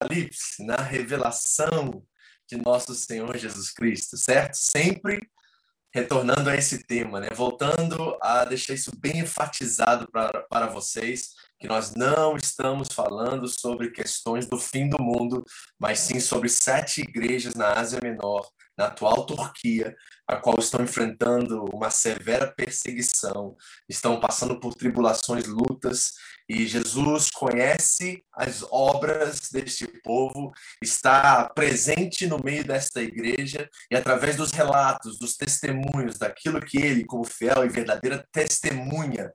Apocalipse, na revelação de nosso Senhor Jesus Cristo, certo? Sempre retornando a esse tema, né? Voltando a deixar isso bem enfatizado para, para vocês, que nós não estamos falando sobre questões do fim do mundo, mas sim sobre sete igrejas na Ásia Menor, na atual Turquia, a qual estão enfrentando uma severa perseguição, estão passando por tribulações, lutas, e Jesus conhece as obras deste povo, está presente no meio desta igreja, e através dos relatos, dos testemunhos, daquilo que ele, como fiel e verdadeira testemunha,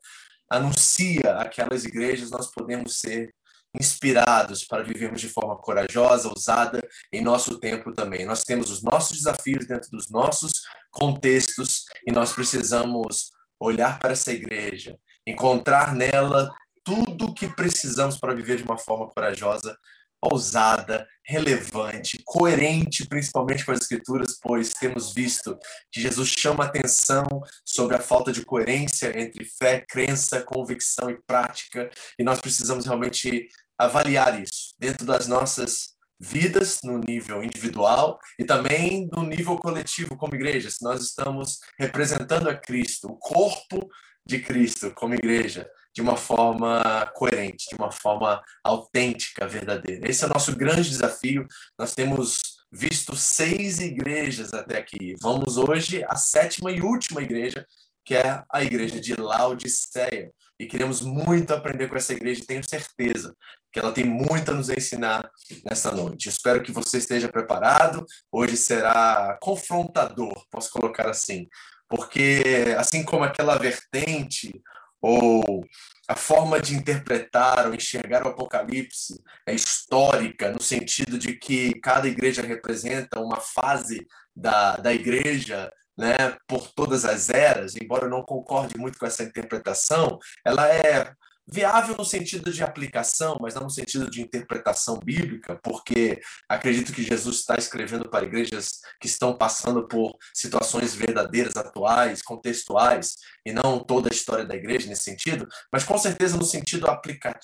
anuncia aquelas igrejas, nós podemos ser inspirados para vivermos de forma corajosa, ousada em nosso tempo também. Nós temos os nossos desafios dentro dos nossos contextos e nós precisamos olhar para essa igreja, encontrar nela tudo o que precisamos para viver de uma forma corajosa, ousada, relevante, coerente, principalmente com as Escrituras, pois temos visto que Jesus chama atenção sobre a falta de coerência entre fé, crença, convicção e prática, e nós precisamos realmente avaliar isso dentro das nossas vidas no nível individual e também no nível coletivo como igreja. Se nós estamos representando a Cristo, o corpo de Cristo como igreja, de uma forma coerente, de uma forma autêntica, verdadeira. Esse é o nosso grande desafio. Nós temos visto seis igrejas até aqui. Vamos hoje à sétima e última igreja, que é a igreja de Laodiceia. E queremos muito aprender com essa igreja, tenho certeza que ela tem muito a nos ensinar nessa noite. Espero que você esteja preparado. Hoje será confrontador, posso colocar assim, porque assim como aquela vertente ou a forma de interpretar ou enxergar o Apocalipse é histórica, no sentido de que cada igreja representa uma fase da, da igreja né, por todas as eras, embora eu não concorde muito com essa interpretação, ela é viável no sentido de aplicação, mas não no sentido de interpretação bíblica, porque acredito que Jesus está escrevendo para igrejas que estão passando por situações verdadeiras, atuais, contextuais, e não toda a história da igreja nesse sentido, mas com certeza no sentido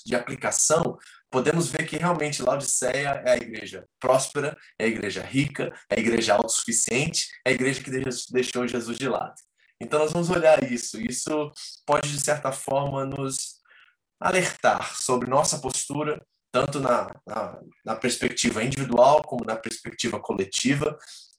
de aplicação, podemos ver que realmente Laodiceia é a igreja próspera, é a igreja rica, é a igreja autossuficiente, é a igreja que deixou Jesus de lado. Então nós vamos olhar isso. Isso pode, de certa forma, nos alertar sobre nossa postura, tanto na, na, na perspectiva individual como na perspectiva coletiva,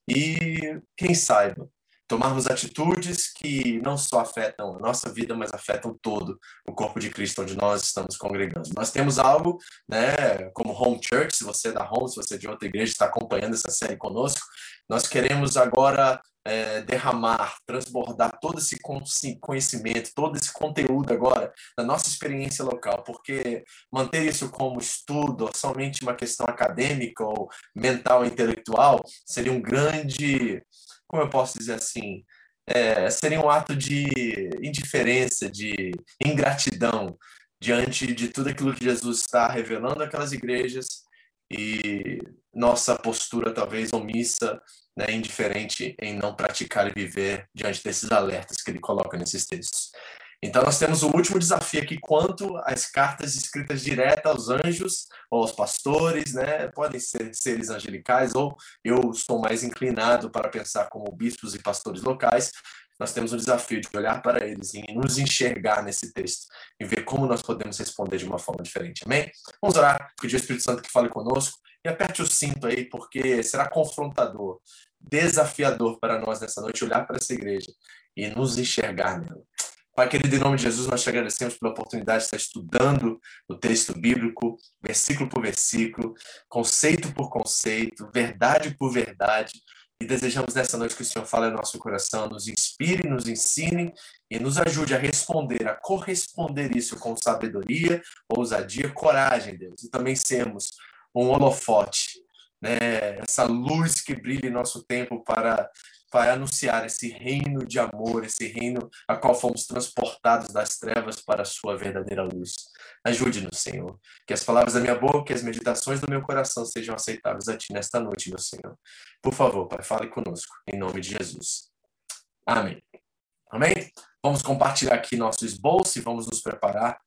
e quem saiba, tomarmos atitudes que não só afetam a nossa vida, mas afetam todo o corpo de Cristo onde nós estamos congregando. Nós temos algo, né, como Home Church, se você é da Home, se você é de outra igreja, está acompanhando essa série conosco, nós queremos agora é, derramar, transbordar todo esse conhecimento, todo esse conteúdo agora na nossa experiência local, porque manter isso como estudo, ou somente uma questão acadêmica ou mental, intelectual, seria um grande, como eu posso dizer assim, é, seria um ato de indiferença, de ingratidão diante de tudo aquilo que Jesus está revelando àquelas igrejas e nossa postura talvez omissa né, indiferente em não praticar e viver diante desses alertas que ele coloca nesses textos. Então, nós temos o último desafio aqui quanto às cartas escritas direto aos anjos ou aos pastores, né? Podem ser seres angelicais, ou eu estou mais inclinado para pensar como bispos e pastores locais. Nós temos o desafio de olhar para eles e nos enxergar nesse texto e ver como nós podemos responder de uma forma diferente. Amém? Vamos orar, pedir ao Espírito Santo que fale conosco e aperte o cinto aí, porque será confrontador desafiador para nós nessa noite olhar para essa igreja e nos enxergar nela. Pai querido, em nome de Jesus, nós te agradecemos pela oportunidade de estar estudando o texto bíblico, versículo por versículo, conceito por conceito, verdade por verdade, e desejamos nessa noite que o Senhor fale ao nosso coração, nos inspire, nos ensine e nos ajude a responder, a corresponder isso com sabedoria, ousadia, coragem, Deus, e também sermos um holofote né, essa luz que brilha em nosso tempo para, para anunciar esse reino de amor, esse reino a qual fomos transportados das trevas para a sua verdadeira luz. Ajude-nos, Senhor, que as palavras da minha boca e as meditações do meu coração sejam aceitáveis a Ti nesta noite, meu Senhor. Por favor, Pai, fale conosco, em nome de Jesus. Amém. Amém? Vamos compartilhar aqui nosso esboço e vamos nos preparar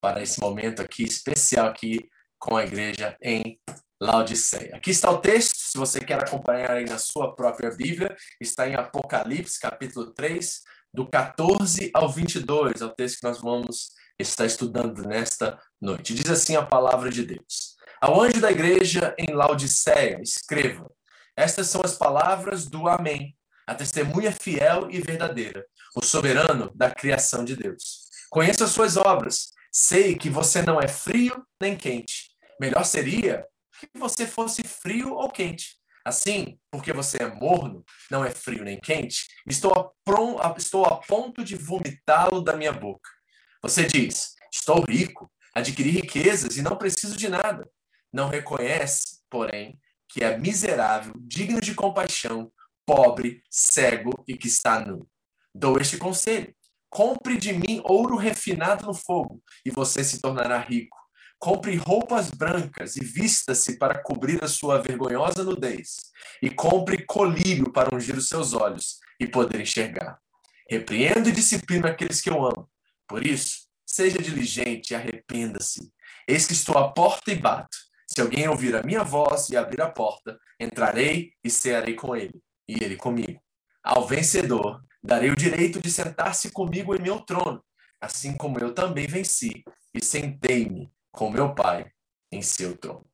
para esse momento aqui especial aqui com a igreja em Laodiceia. Aqui está o texto, se você quer acompanhar aí na sua própria Bíblia, está em Apocalipse, capítulo 3, do 14 ao 22, é o texto que nós vamos estar estudando nesta noite. Diz assim a palavra de Deus. Ao anjo da igreja em Laodiceia, escreva: Estas são as palavras do Amém, a testemunha fiel e verdadeira, o soberano da criação de Deus. Conheço as suas obras, sei que você não é frio nem quente. Melhor seria que você fosse frio ou quente. Assim, porque você é morno, não é frio nem quente, estou a, prom, estou a ponto de vomitá-lo da minha boca. Você diz: Estou rico, adquiri riquezas e não preciso de nada. Não reconhece, porém, que é miserável, digno de compaixão, pobre, cego e que está nu. Dou este conselho: compre de mim ouro refinado no fogo, e você se tornará rico Compre roupas brancas e vista-se para cobrir a sua vergonhosa nudez. E compre colírio para ungir os seus olhos e poder enxergar. Repreendo e disciplino aqueles que eu amo. Por isso, seja diligente e arrependa-se. Eis que estou à porta e bato. Se alguém ouvir a minha voz e abrir a porta, entrarei e cearei com ele, e ele comigo. Ao vencedor, darei o direito de sentar-se comigo em meu trono, assim como eu também venci e sentei-me com meu Pai em seu trono.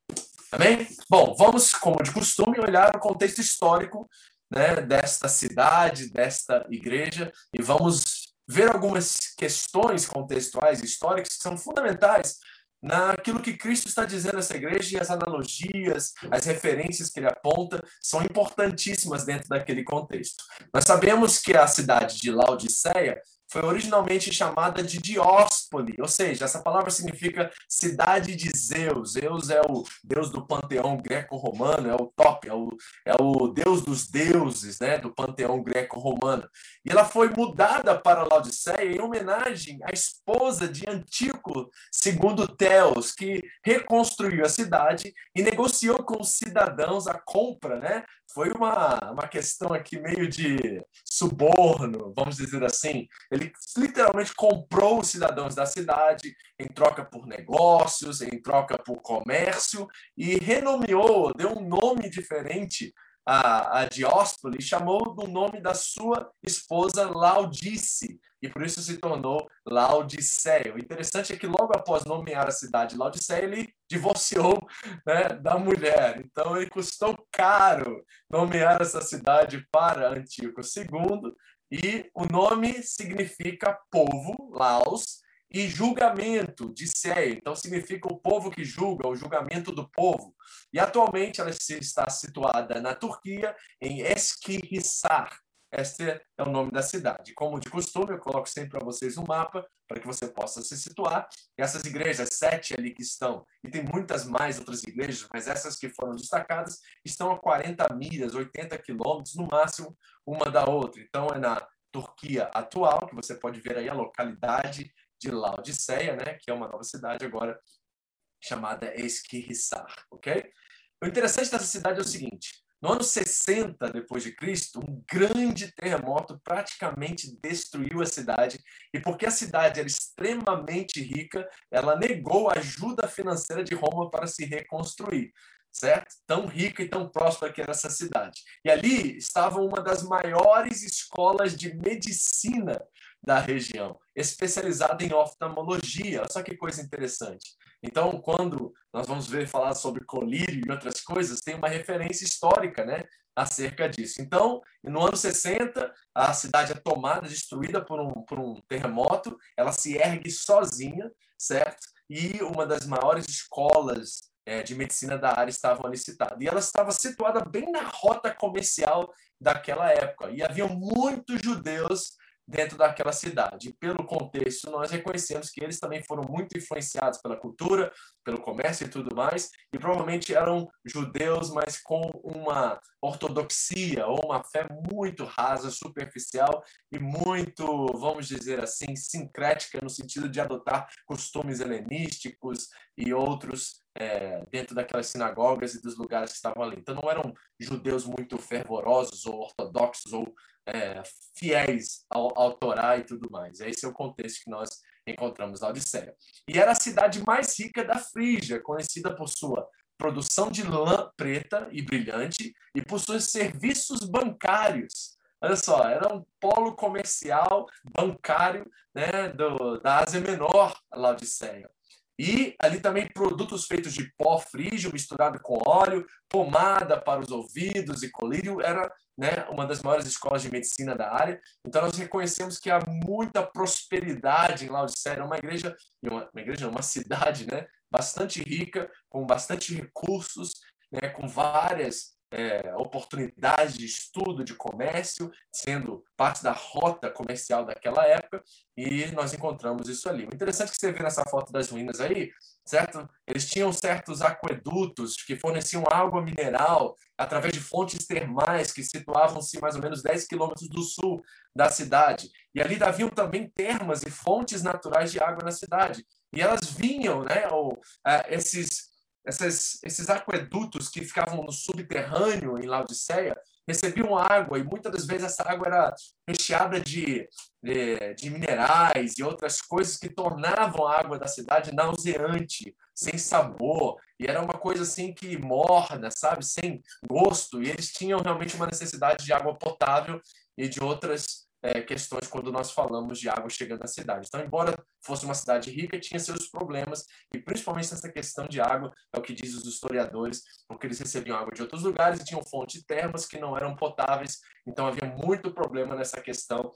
Amém? Bom, vamos, como de costume, olhar o contexto histórico né, desta cidade, desta igreja, e vamos ver algumas questões contextuais, históricas, que são fundamentais naquilo que Cristo está dizendo nessa igreja e as analogias, as referências que ele aponta são importantíssimas dentro daquele contexto. Nós sabemos que a cidade de Laodiceia foi originalmente chamada de Dióspoli, ou seja, essa palavra significa cidade de Zeus. Zeus é o deus do panteão greco-romano, é o top, é o, é o deus dos deuses né, do panteão greco-romano. E ela foi mudada para Laodiceia em homenagem à esposa de Antíoco II Teos, que reconstruiu a cidade e negociou com os cidadãos a compra né, foi uma, uma questão aqui meio de suborno, vamos dizer assim. Ele literalmente comprou os cidadãos da cidade em troca por negócios, em troca por comércio, e renomeou, deu um nome diferente a, a Dióspole, chamou do nome da sua esposa Laudice, e por isso se tornou Laodiceia. O interessante é que logo após nomear a cidade Laodiceia, ele divorciou né, da mulher. Então, ele custou caro nomear essa cidade para Antíoco II, e o nome significa povo, Laos, e julgamento de Seia. Então, significa o povo que julga, o julgamento do povo. E atualmente ela está situada na Turquia, em Eskihissar. Este é o nome da cidade. Como de costume, eu coloco sempre para vocês um mapa para que você possa se situar. E essas igrejas, sete ali que estão, e tem muitas mais outras igrejas, mas essas que foram destacadas, estão a 40 milhas, 80 quilômetros no máximo, uma da outra. Então, é na Turquia atual, que você pode ver aí a localidade de Laodiceia, né, que é uma nova cidade agora chamada Esquirrissar, ok? O interessante dessa cidade é o seguinte, no ano 60 depois de Cristo, um grande terremoto praticamente destruiu a cidade, e porque a cidade era extremamente rica, ela negou a ajuda financeira de Roma para se reconstruir certo? Tão rica e tão próspera que era essa cidade. E ali estava uma das maiores escolas de medicina da região, especializada em oftalmologia. Olha só que coisa interessante. Então, quando nós vamos ver falar sobre colírio e outras coisas, tem uma referência histórica, né, acerca disso. Então, no ano 60, a cidade é tomada, destruída por um, por um terremoto, ela se ergue sozinha, certo? E uma das maiores escolas é, de medicina da área estavam ali citadas. E ela estava situada bem na rota comercial daquela época. E havia muitos judeus dentro daquela cidade. Pelo contexto, nós reconhecemos que eles também foram muito influenciados pela cultura, pelo comércio e tudo mais, e provavelmente eram judeus, mas com uma ortodoxia ou uma fé muito rasa, superficial e muito, vamos dizer assim, sincrética no sentido de adotar costumes helenísticos e outros é, dentro daquelas sinagogas e dos lugares que estavam ali. Então não eram judeus muito fervorosos ou ortodoxos ou é, fiéis ao, ao Torá e tudo mais. Esse é o contexto que nós encontramos na Odisseia. E era a cidade mais rica da Frígia, conhecida por sua produção de lã preta e brilhante e por seus serviços bancários. Olha só, era um polo comercial bancário né, do, da Ásia Menor, Laodiceia. E ali também produtos feitos de pó frígio misturado com óleo, pomada para os ouvidos e colírio. Era né, uma das maiores escolas de medicina da área. Então nós reconhecemos que há muita prosperidade em Laodiceia, uma igreja, uma, uma igreja, uma cidade, né, bastante rica, com bastante recursos, né, com várias é, oportunidades de estudo, de comércio, sendo parte da rota comercial daquela época, e nós encontramos isso ali. O interessante é que você vê nessa foto das ruínas aí, certo? Eles tinham certos aquedutos que forneciam água mineral através de fontes termais que situavam-se mais ou menos 10 quilômetros do sul da cidade. E ali haviam também termas e fontes naturais de água na cidade. E elas vinham, né, ou, uh, esses essas, esses aquedutos que ficavam no subterrâneo em Laodiceia recebiam água e muitas das vezes essa água era recheada de, de, de, minerais e outras coisas que tornavam a água da cidade nauseante, sem sabor, e era uma coisa assim que morna, sabe, sem gosto, e eles tinham realmente uma necessidade de água potável e de outras é, questões quando nós falamos de água chegando na cidade. Então, embora fosse uma cidade rica, tinha seus problemas, e principalmente nessa questão de água, é o que diz os historiadores, porque eles recebiam água de outros lugares e tinham fontes termas que não eram potáveis, então havia muito problema nessa questão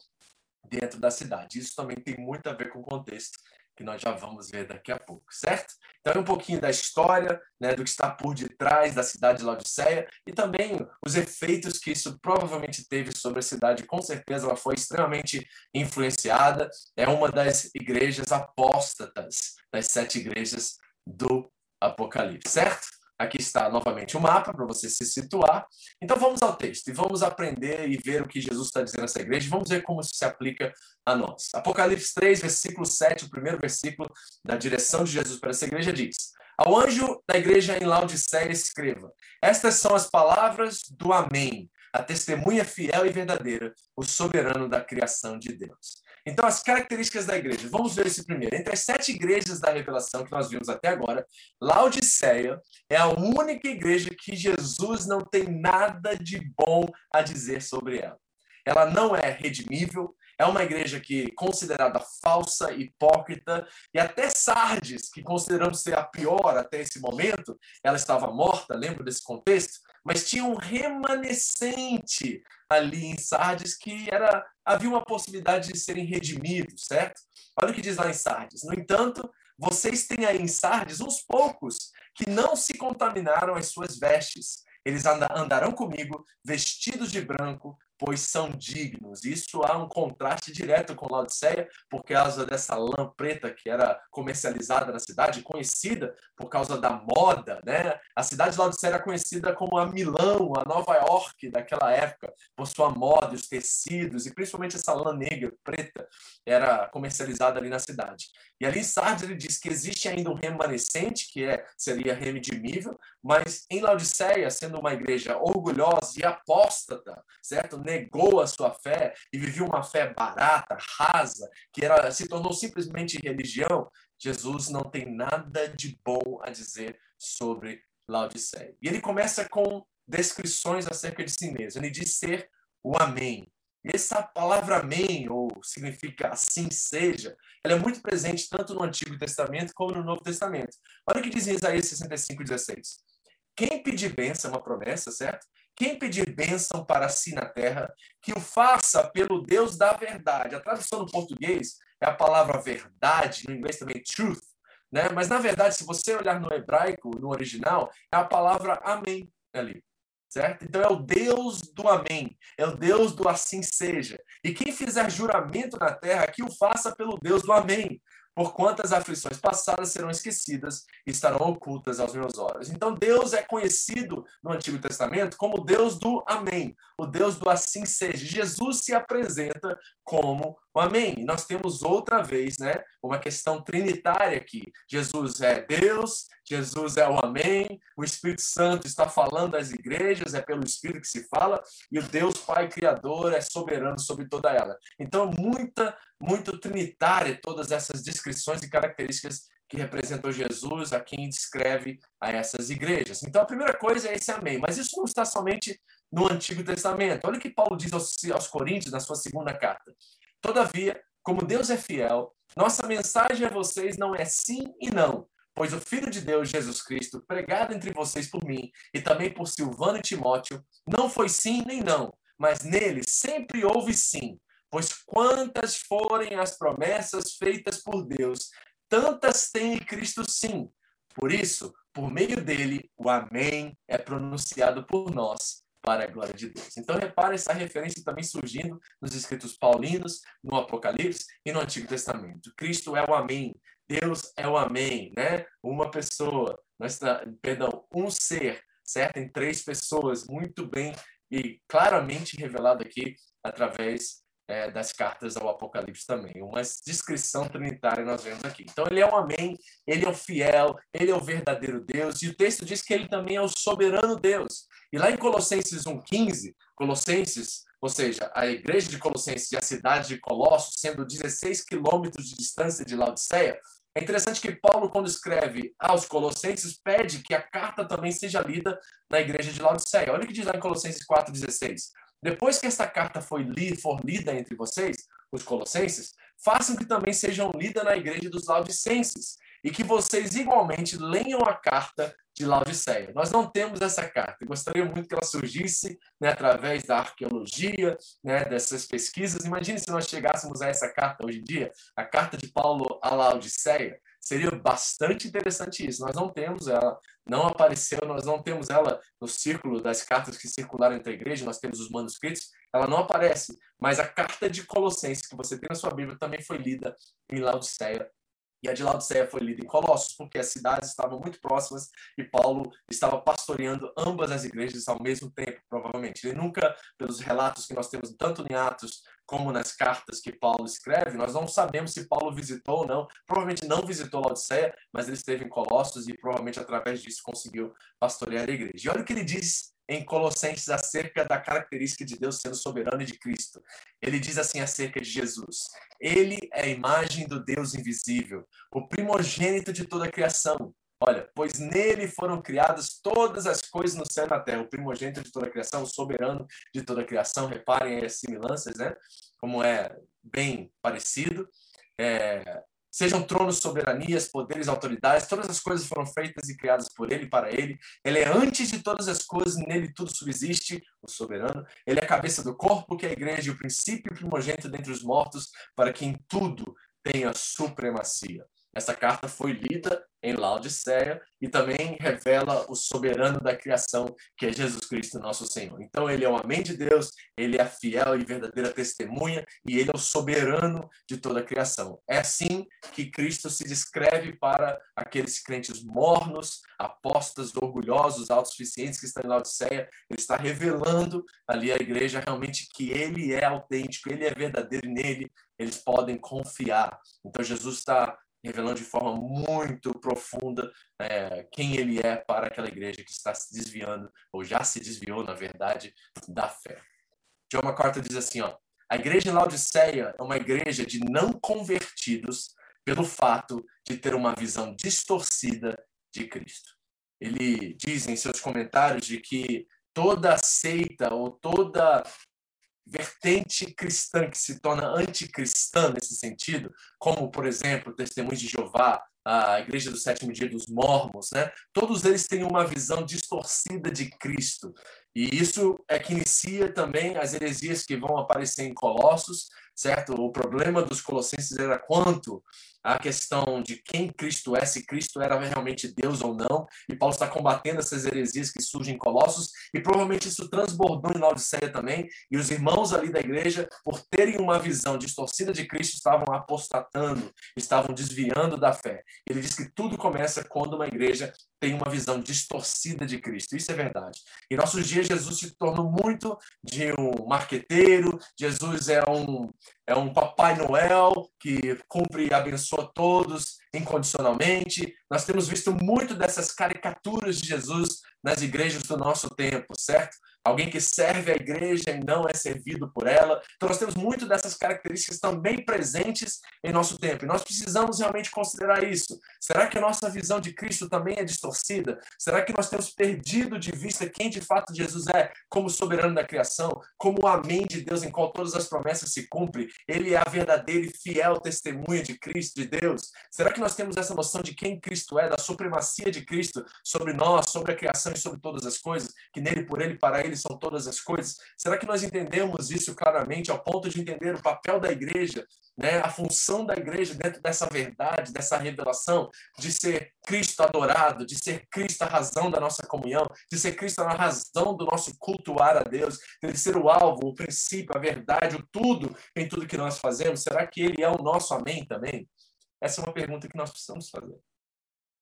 dentro da cidade. Isso também tem muito a ver com o contexto que nós já vamos ver daqui a pouco, certo? Então, é um pouquinho da história, né, do que está por detrás da cidade de Laodiceia e também os efeitos que isso provavelmente teve sobre a cidade. Com certeza, ela foi extremamente influenciada. É uma das igrejas apóstatas, das sete igrejas do Apocalipse, certo? Aqui está novamente o mapa para você se situar. Então vamos ao texto e vamos aprender e ver o que Jesus está dizendo nessa igreja. Vamos ver como isso se aplica a nós. Apocalipse 3, versículo 7, o primeiro versículo da direção de Jesus para essa igreja diz: Ao anjo da igreja em Laodiceia escreva: Estas são as palavras do Amém, a testemunha fiel e verdadeira, o soberano da criação de Deus. Então, as características da igreja. Vamos ver esse primeiro. Entre as sete igrejas da revelação que nós vimos até agora, Laodiceia é a única igreja que Jesus não tem nada de bom a dizer sobre ela. Ela não é redimível, é uma igreja que é considerada falsa, hipócrita, e até Sardes, que consideramos ser a pior até esse momento, ela estava morta, lembra desse contexto? Mas tinha um remanescente ali em Sardes que era havia uma possibilidade de serem redimidos, certo? Olha o que diz lá em Sardes. No entanto, vocês têm aí em Sardes uns poucos que não se contaminaram as suas vestes. Eles andarão comigo vestidos de branco, pois são dignos. Isso há um contraste direto com Laodiceia, por causa dessa lã preta que era comercializada na cidade, conhecida por causa da moda, né? A cidade de Laodiceia era conhecida como a Milão, a Nova York daquela época, por sua moda, os tecidos e principalmente essa lã negra, preta, era comercializada ali na cidade. E ali Sardes ele diz que existe ainda um remanescente, que é, seria redimível, mas em Laodiceia, sendo uma igreja orgulhosa e apóstata, certo? Negou a sua fé e vivia uma fé barata, rasa, que era se tornou simplesmente religião, Jesus não tem nada de bom a dizer sobre Laodiceia. E ele começa com descrições acerca de si mesmo. Ele diz ser o Amém, essa palavra amém, ou significa assim seja, ela é muito presente tanto no Antigo Testamento como no Novo Testamento. Olha o que diz em Isaías 65, 16. Quem pedir bênção, é uma promessa, certo? Quem pedir bênção para si na terra, que o faça pelo Deus da verdade. A tradução no português é a palavra verdade, no inglês também truth, né? Mas na verdade, se você olhar no hebraico, no original, é a palavra amém ali certo? Então é o Deus do amém, é o Deus do assim seja. E quem fizer juramento na terra, que o faça pelo Deus do amém, por quantas aflições passadas serão esquecidas e estarão ocultas aos meus olhos. Então Deus é conhecido no Antigo Testamento como Deus do amém, o Deus do assim seja. Jesus se apresenta como o amém. Nós temos outra vez, né, uma questão trinitária aqui. Jesus é Deus, Jesus é o amém, o Espírito Santo está falando às igrejas, é pelo Espírito que se fala, e o Deus Pai Criador é soberano sobre toda ela. Então, muita muito trinitária todas essas descrições e características que representou Jesus, a quem descreve a essas igrejas. Então, a primeira coisa é esse amém, mas isso não está somente no Antigo Testamento. Olha o que Paulo diz aos, aos Coríntios na sua segunda carta. Todavia, como Deus é fiel, nossa mensagem a vocês não é sim e não, pois o Filho de Deus, Jesus Cristo, pregado entre vocês por mim e também por Silvano e Timóteo, não foi sim nem não, mas nele sempre houve sim. Pois quantas forem as promessas feitas por Deus, tantas tem em Cristo sim. Por isso, por meio dele, o Amém é pronunciado por nós para a glória de Deus. Então, repare essa referência também surgindo nos escritos paulinos, no Apocalipse e no Antigo Testamento. Cristo é o Amém. Deus é o Amém, né? Uma pessoa, nós, perdão, um ser, certo? Em três pessoas, muito bem e claramente revelado aqui através é, das cartas ao Apocalipse também. Uma descrição trinitária nós vemos aqui. Então, ele é o Amém, ele é o fiel, ele é o verdadeiro Deus, e o texto diz que ele também é o soberano Deus. E lá em Colossenses 1,15, Colossenses, ou seja, a igreja de Colossenses e a cidade de Colossos, sendo 16 quilômetros de distância de Laodiceia, é interessante que Paulo, quando escreve aos Colossenses, pede que a carta também seja lida na igreja de Laodiceia. Olha o que diz lá em Colossenses 4,16. Depois que esta carta foi for lida entre vocês, os colossenses, façam que também sejam lidas na igreja dos laodicenses e que vocês igualmente leiam a carta de Laodiceia. Nós não temos essa carta. gostaria muito que ela surgisse né, através da arqueologia, né, dessas pesquisas. Imagine se nós chegássemos a essa carta hoje em dia, a carta de Paulo a Laodiceia. Seria bastante interessante isso. Nós não temos ela, não apareceu, nós não temos ela no círculo das cartas que circularam entre a igreja, nós temos os manuscritos, ela não aparece. Mas a carta de Colossenses, que você tem na sua Bíblia, também foi lida em Laodiceia e a de Laodiceia foi lida em Colossos, porque as cidades estavam muito próximas e Paulo estava pastoreando ambas as igrejas ao mesmo tempo, provavelmente. Ele nunca, pelos relatos que nós temos tanto em Atos como nas cartas que Paulo escreve, nós não sabemos se Paulo visitou ou não. Provavelmente não visitou Laodiceia, mas ele esteve em Colossos e provavelmente através disso conseguiu pastorear a igreja. E olha o que ele diz em Colossenses acerca da característica de Deus sendo soberano e de Cristo. Ele diz assim acerca de Jesus: Ele é a imagem do Deus invisível, o primogênito de toda a criação. Olha, pois nele foram criadas todas as coisas no céu e na terra, o primogênito de toda a criação, o soberano de toda a criação. Reparem as similanças, né? Como é bem parecido. É, Sejam tronos, soberanias, poderes, autoridades, todas as coisas foram feitas e criadas por ele, para ele. Ele é antes de todas as coisas, nele tudo subsiste, o soberano. Ele é a cabeça do corpo, que é a igreja, o princípio primogênito dentre os mortos, para que em tudo tenha supremacia. Essa carta foi lida em Laodiceia e também revela o soberano da criação, que é Jesus Cristo, nosso Senhor. Então, ele é o Amém de Deus, ele é a fiel e verdadeira testemunha e ele é o soberano de toda a criação. É assim que Cristo se descreve para aqueles crentes mornos, apostas, orgulhosos, autossuficientes que estão em Laodiceia. Ele está revelando ali à igreja realmente que ele é autêntico, ele é verdadeiro e nele eles podem confiar. Então, Jesus está revelando de forma muito profunda é, quem ele é para aquela igreja que está se desviando, ou já se desviou, na verdade, da fé. John MacArthur diz assim, ó, a igreja em Laodiceia é uma igreja de não convertidos pelo fato de ter uma visão distorcida de Cristo. Ele diz em seus comentários de que toda seita ou toda vertente cristã que se torna anticristã nesse sentido, como, por exemplo, Testemunhos de Jeová, a Igreja do Sétimo Dia dos Mormons, né? todos eles têm uma visão distorcida de Cristo. E isso é que inicia também as heresias que vão aparecer em Colossos, certo? O problema dos colossenses era quanto a questão de quem Cristo é, se Cristo era realmente Deus ou não, e Paulo está combatendo essas heresias que surgem em Colossos, e provavelmente isso transbordou em Laodiceia também, e os irmãos ali da igreja, por terem uma visão distorcida de Cristo, estavam apostatando, estavam desviando da fé. Ele diz que tudo começa quando uma igreja tem uma visão distorcida de Cristo. Isso é verdade. Em nossos dias, Jesus se tornou muito de um marqueteiro, Jesus é um, é um Papai Noel que cumpre e abençoa todos incondicionalmente. Nós temos visto muito dessas caricaturas de Jesus nas igrejas do nosso tempo, certo? Alguém que serve a igreja e não é servido por ela. Então, nós temos muito dessas características também presentes em nosso tempo. E nós precisamos realmente considerar isso. Será que a nossa visão de Cristo também é distorcida? Será que nós temos perdido de vista quem de fato Jesus é, como soberano da criação, como o Amém de Deus em qual todas as promessas se cumprem? Ele é a verdadeira e fiel testemunha de Cristo, de Deus. Será que nós temos essa noção de quem Cristo é, da supremacia de Cristo sobre nós, sobre a criação e sobre todas as coisas, que nele, por ele, para ele são todas as coisas? Será que nós entendemos isso claramente ao ponto de entender o papel da igreja, né, a função da igreja dentro dessa verdade, dessa revelação, de ser Cristo adorado, de ser Cristo a razão da nossa comunhão, de ser Cristo a razão do nosso cultuar a Deus, de ser o alvo, o princípio, a verdade, o tudo em tudo que nós fazemos? Será que Ele é o nosso amém também? Essa é uma pergunta que nós precisamos fazer.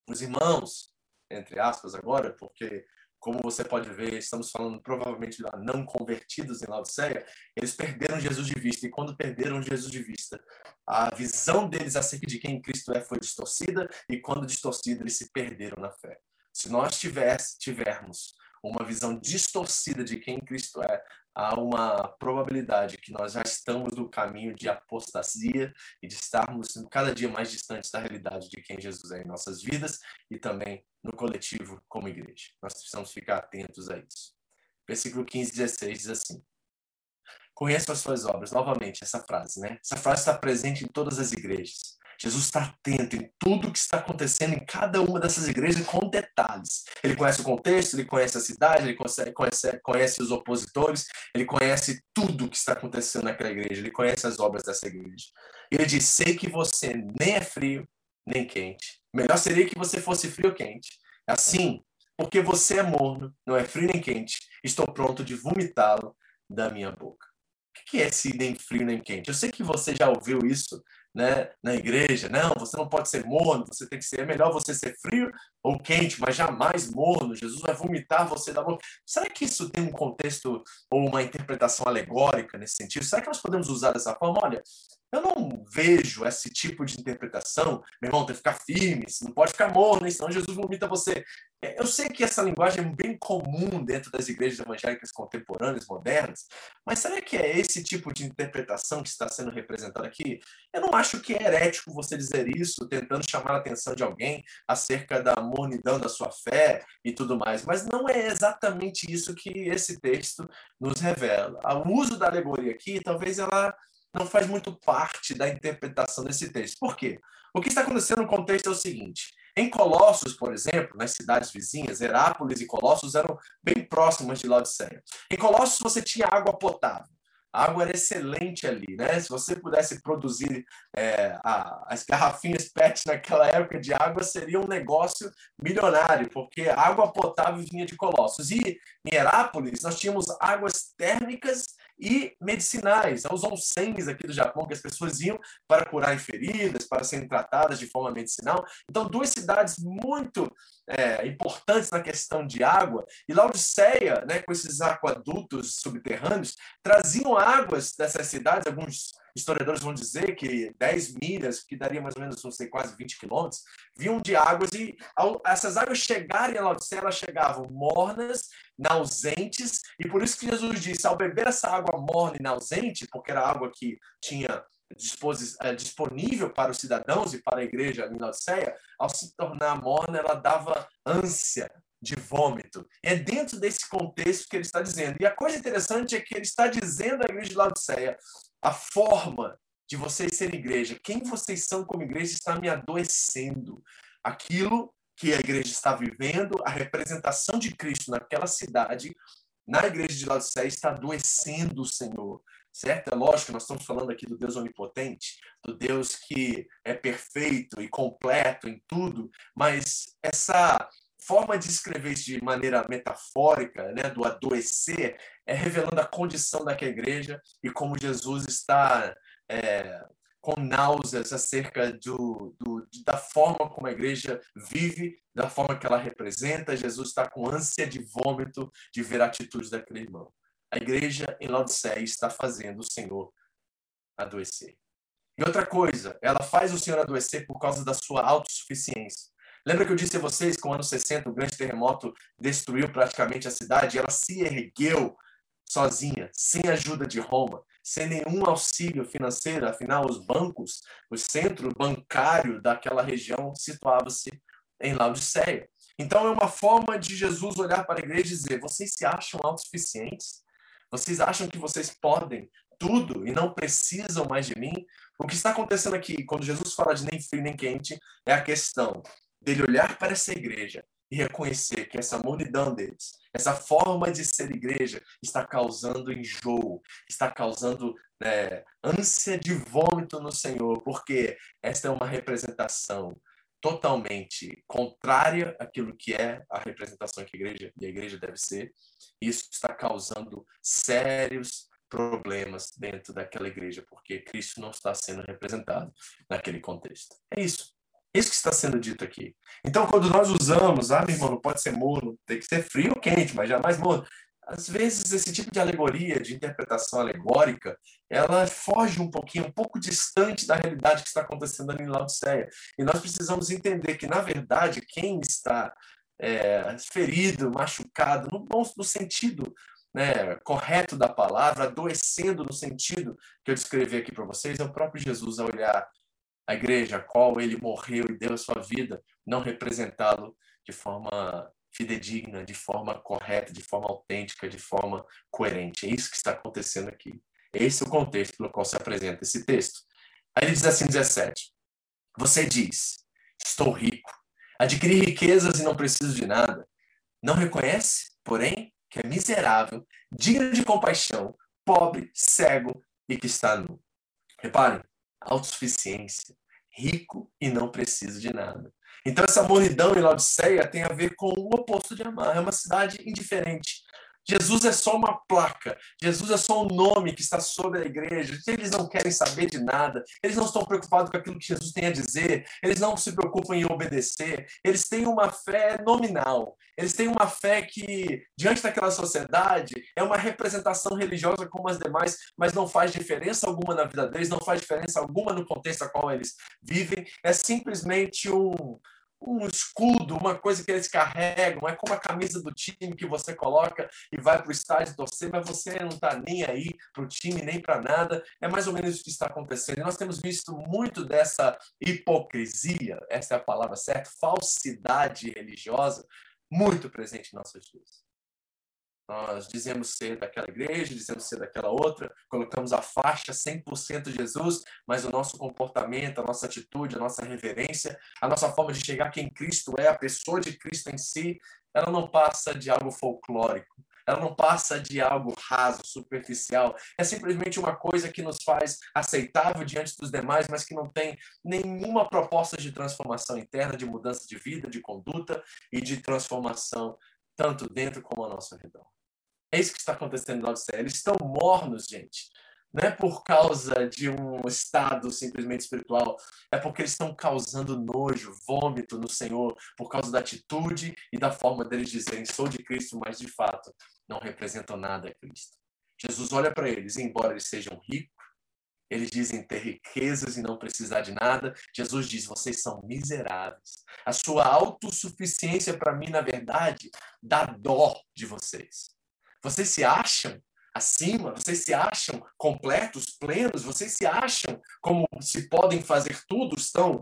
Os irmãos, entre aspas agora, porque como você pode ver, estamos falando provavelmente de não convertidos em Laodiceia, eles perderam Jesus de vista. E quando perderam Jesus de vista, a visão deles acerca de quem Cristo é foi distorcida, e quando distorcida, eles se perderam na fé. Se nós tivesse, tivermos uma visão distorcida de quem Cristo é, há uma probabilidade que nós já estamos no caminho de apostasia e de estarmos cada dia mais distantes da realidade de quem Jesus é em nossas vidas e também no coletivo como igreja. Nós precisamos ficar atentos a isso. Versículo 15, 16 diz assim: Conheço as suas obras. Novamente, essa frase, né? Essa frase está presente em todas as igrejas. Jesus está atento em tudo que está acontecendo em cada uma dessas igrejas com detalhes. Ele conhece o contexto, ele conhece a cidade, ele conhece, conhece, os opositores, ele conhece tudo que está acontecendo naquela igreja, ele conhece as obras dessa igreja. Ele diz: Sei que você nem é frio nem quente. Melhor seria que você fosse frio ou quente. Assim, porque você é morno, não é frio nem quente, estou pronto de vomitá-lo da minha boca. O que é esse nem frio nem quente? Eu sei que você já ouviu isso né, na igreja. Não, você não pode ser morno, você tem que ser. É melhor você ser frio ou quente, mas jamais morno. Jesus vai vomitar você da boca. Será que isso tem um contexto ou uma interpretação alegórica nesse sentido? Será que nós podemos usar dessa forma? Olha, eu não vejo esse tipo de interpretação. Meu irmão, tem que ficar firme, não pode ficar morno, senão Jesus vomita você. É, eu sei que essa linguagem é bem comum dentro das igrejas evangélicas contemporâneas, modernas, mas será que é esse tipo de interpretação que está sendo representado aqui? Eu não acho que é herético você dizer isso, tentando chamar a atenção de alguém acerca da mornidão da sua fé e tudo mais, mas não é exatamente isso que esse texto nos revela. O uso da alegoria aqui, talvez ela não faz muito parte da interpretação desse texto. Por quê? O que está acontecendo no contexto é o seguinte: em Colossos, por exemplo, nas cidades vizinhas, Herápolis e Colossos eram bem próximas de Laodiceia. Em Colossos você tinha água potável. A água era excelente ali, né? Se você pudesse produzir é, a, as garrafinhas PET naquela época de água, seria um negócio milionário, porque água potável vinha de Colossos. E em Herápolis, nós tínhamos águas térmicas e medicinais, os onsens aqui do Japão, que as pessoas iam para curar feridas, para serem tratadas de forma medicinal. Então, duas cidades muito é, importantes na questão de água, e Laodiceia, né, com esses aquadutos subterrâneos, traziam águas dessas cidades, alguns historiadores vão dizer que 10 milhas, que daria mais ou menos, não sei, quase 20 quilômetros, vinham de águas. E ao, essas águas chegarem a Laodiceia, elas chegavam mornas, nausentes, e por isso que Jesus disse, ao beber essa água morna e nausente, porque era água que tinha disponível para os cidadãos e para a igreja em Laodiceia, ao se tornar morna, ela dava ânsia de vômito. É dentro desse contexto que ele está dizendo. E a coisa interessante é que ele está dizendo à igreja de Laodiceia: a forma de vocês serem igreja, quem vocês são como igreja está me adoecendo. Aquilo que a igreja está vivendo, a representação de Cristo naquela cidade, na igreja de Laodiceia, está adoecendo o Senhor. Certo? É lógico nós estamos falando aqui do Deus onipotente, do Deus que é perfeito e completo em tudo, mas essa forma de escrever isso de maneira metafórica, né, do adoecer, é revelando a condição daquela igreja e como Jesus está é, com náuseas acerca do, do, da forma como a igreja vive, da forma que ela representa. Jesus está com ânsia de vômito de ver a atitude daquele irmão. A igreja em Laodiceia está fazendo o Senhor adoecer. E outra coisa, ela faz o Senhor adoecer por causa da sua autossuficiência. Lembra que eu disse a vocês que no ano 60 o grande terremoto destruiu praticamente a cidade? Ela se ergueu sozinha, sem ajuda de Roma, sem nenhum auxílio financeiro. Afinal, os bancos, o centro bancário daquela região situava-se em Laodiceia. Então, é uma forma de Jesus olhar para a igreja e dizer: vocês se acham autossuficientes? Vocês acham que vocês podem tudo e não precisam mais de mim? O que está acontecendo aqui, quando Jesus fala de nem frio nem quente, é a questão dele olhar para essa igreja e reconhecer que essa mornidão deles, essa forma de ser igreja, está causando enjoo, está causando né, ânsia de vômito no Senhor, porque esta é uma representação totalmente contrária àquilo que é a representação que a igreja e a igreja deve ser. Isso está causando sérios problemas dentro daquela igreja, porque Cristo não está sendo representado naquele contexto. É isso. É isso que está sendo dito aqui. Então, quando nós usamos, ah, meu irmão, não pode ser morno, tem que ser frio ou quente, mas jamais morno. Às vezes, esse tipo de alegoria, de interpretação alegórica, ela foge um pouquinho, um pouco distante da realidade que está acontecendo ali em Laodiceia. E nós precisamos entender que, na verdade, quem está é, ferido, machucado, no, no sentido né, correto da palavra, adoecendo no sentido que eu descrevi aqui para vocês, é o próprio Jesus a olhar a igreja a qual ele morreu e deu a sua vida, não representá-lo de forma fidedigna, de forma correta, de forma autêntica, de forma coerente. É isso que está acontecendo aqui. Esse é o contexto pelo qual se apresenta esse texto. Aí ele diz assim, 17. Você diz, estou rico, adquiri riquezas e não preciso de nada. Não reconhece, porém, que é miserável, digno de compaixão, pobre, cego e que está nu. Reparem, autossuficiência, rico e não precisa de nada. Então essa mornidão em Laodiceia tem a ver com o oposto de amar. É uma cidade indiferente, Jesus é só uma placa, Jesus é só um nome que está sobre a igreja. Eles não querem saber de nada, eles não estão preocupados com aquilo que Jesus tem a dizer, eles não se preocupam em obedecer, eles têm uma fé nominal, eles têm uma fé que, diante daquela sociedade, é uma representação religiosa como as demais, mas não faz diferença alguma na vida deles, não faz diferença alguma no contexto a qual eles vivem, é simplesmente um um escudo, uma coisa que eles carregam, é como a camisa do time que você coloca e vai para o estádio torcer, mas você não está nem aí para o time, nem para nada. É mais ou menos isso que está acontecendo. E nós temos visto muito dessa hipocrisia, essa é a palavra certa, falsidade religiosa, muito presente em nossos dias. Nós dizemos ser daquela igreja, dizemos ser daquela outra, colocamos a faixa 100% Jesus, mas o nosso comportamento, a nossa atitude, a nossa reverência, a nossa forma de chegar quem Cristo é, a pessoa de Cristo em si, ela não passa de algo folclórico, ela não passa de algo raso, superficial. É simplesmente uma coisa que nos faz aceitável diante dos demais, mas que não tem nenhuma proposta de transformação interna, de mudança de vida, de conduta e de transformação tanto dentro como ao nosso redor. É isso que está acontecendo na Odisseia. Eles estão mornos, gente. Não é por causa de um estado simplesmente espiritual, é porque eles estão causando nojo, vômito no Senhor, por causa da atitude e da forma deles dizerem: sou de Cristo, mas de fato não representam nada a Cristo. Jesus olha para eles, embora eles sejam ricos, eles dizem ter riquezas e não precisar de nada. Jesus diz: vocês são miseráveis. A sua autossuficiência, para mim, na verdade, dá dó de vocês. Vocês se acham acima, vocês se acham completos, plenos, vocês se acham como se podem fazer tudo, estão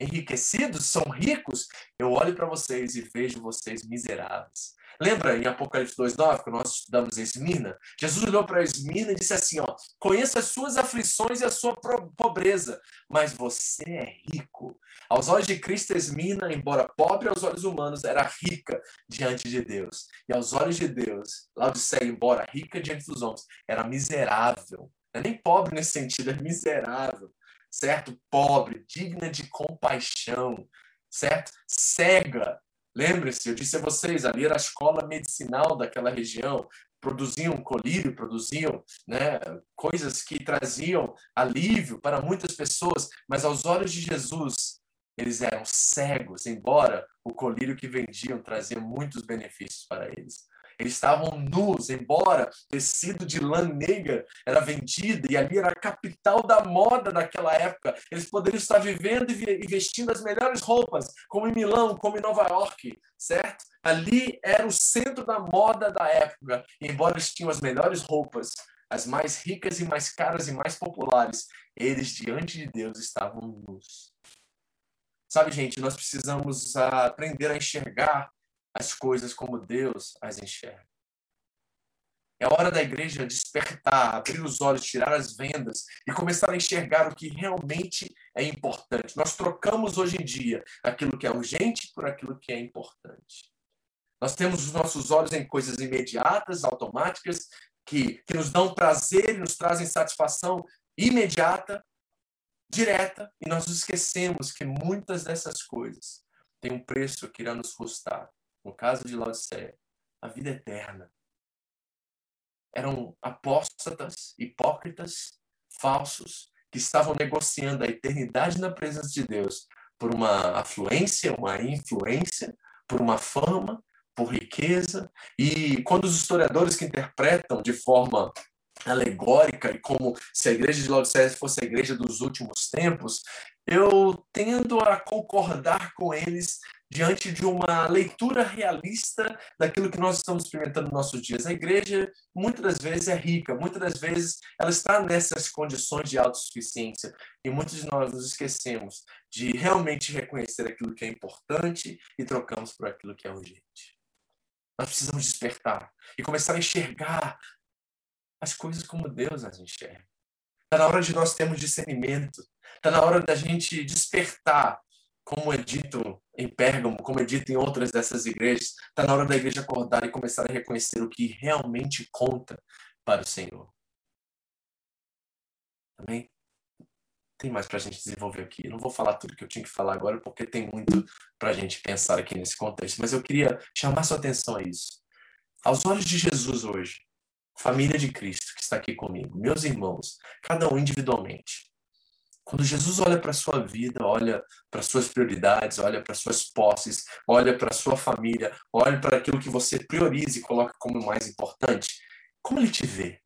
enriquecidos, são ricos. Eu olho para vocês e vejo vocês miseráveis. Lembra em Apocalipse 2,9, que nós estudamos em? Jesus olhou para Esmirna e disse assim: ó, conheça as suas aflições e a sua pobreza, mas você é rico. Aos olhos de Cristo, Esmirna, embora pobre aos olhos humanos, era rica diante de Deus. E aos olhos de Deus, Laodiceia, embora rica diante dos homens, era miserável. Não é nem pobre nesse sentido, é miserável. Certo? Pobre, digna de compaixão, certo? Cega, Lembre-se, eu disse a vocês, ali era a escola medicinal daquela região, produziam colírio, produziam né, coisas que traziam alívio para muitas pessoas, mas aos olhos de Jesus, eles eram cegos, embora o colírio que vendiam trazia muitos benefícios para eles. Eles estavam nus, embora tecido de lã negra era vendido e ali era a capital da moda daquela época. Eles poderiam estar vivendo e vestindo as melhores roupas, como em Milão, como em Nova York, certo? Ali era o centro da moda da época. E embora eles tinham as melhores roupas, as mais ricas e mais caras e mais populares, eles diante de Deus estavam nus. Sabe, gente, nós precisamos aprender a enxergar as coisas como Deus as enxerga. É hora da igreja despertar, abrir os olhos, tirar as vendas e começar a enxergar o que realmente é importante. Nós trocamos hoje em dia aquilo que é urgente por aquilo que é importante. Nós temos os nossos olhos em coisas imediatas, automáticas, que, que nos dão prazer e nos trazem satisfação imediata, direta, e nós esquecemos que muitas dessas coisas têm um preço que irá nos custar. No caso de Laodiceia, a vida eterna. Eram apóstatas, hipócritas, falsos, que estavam negociando a eternidade na presença de Deus por uma afluência, uma influência, por uma fama, por riqueza. E quando os historiadores que interpretam de forma alegórica e como se a igreja de Laodiceia fosse a igreja dos últimos tempos, eu tendo a concordar com eles diante de uma leitura realista daquilo que nós estamos experimentando nos nossos dias. A igreja, muitas das vezes, é rica, muitas das vezes, ela está nessas condições de autossuficiência, e muitos de nós nos esquecemos de realmente reconhecer aquilo que é importante e trocamos por aquilo que é urgente. Nós precisamos despertar e começar a enxergar as coisas como Deus as enxerga. Está na hora de nós termos discernimento. Está na hora da gente despertar, como é dito em Pérgamo, como é dito em outras dessas igrejas. Está na hora da igreja acordar e começar a reconhecer o que realmente conta para o Senhor. Amém? tem mais para a gente desenvolver aqui. Eu não vou falar tudo que eu tinha que falar agora, porque tem muito para a gente pensar aqui nesse contexto, mas eu queria chamar sua atenção a isso. Aos olhos de Jesus hoje, família de Cristo que está aqui comigo, meus irmãos, cada um individualmente. Quando Jesus olha para a sua vida, olha para suas prioridades, olha para suas posses, olha para sua família, olha para aquilo que você prioriza e coloca como mais importante, como ele te vê?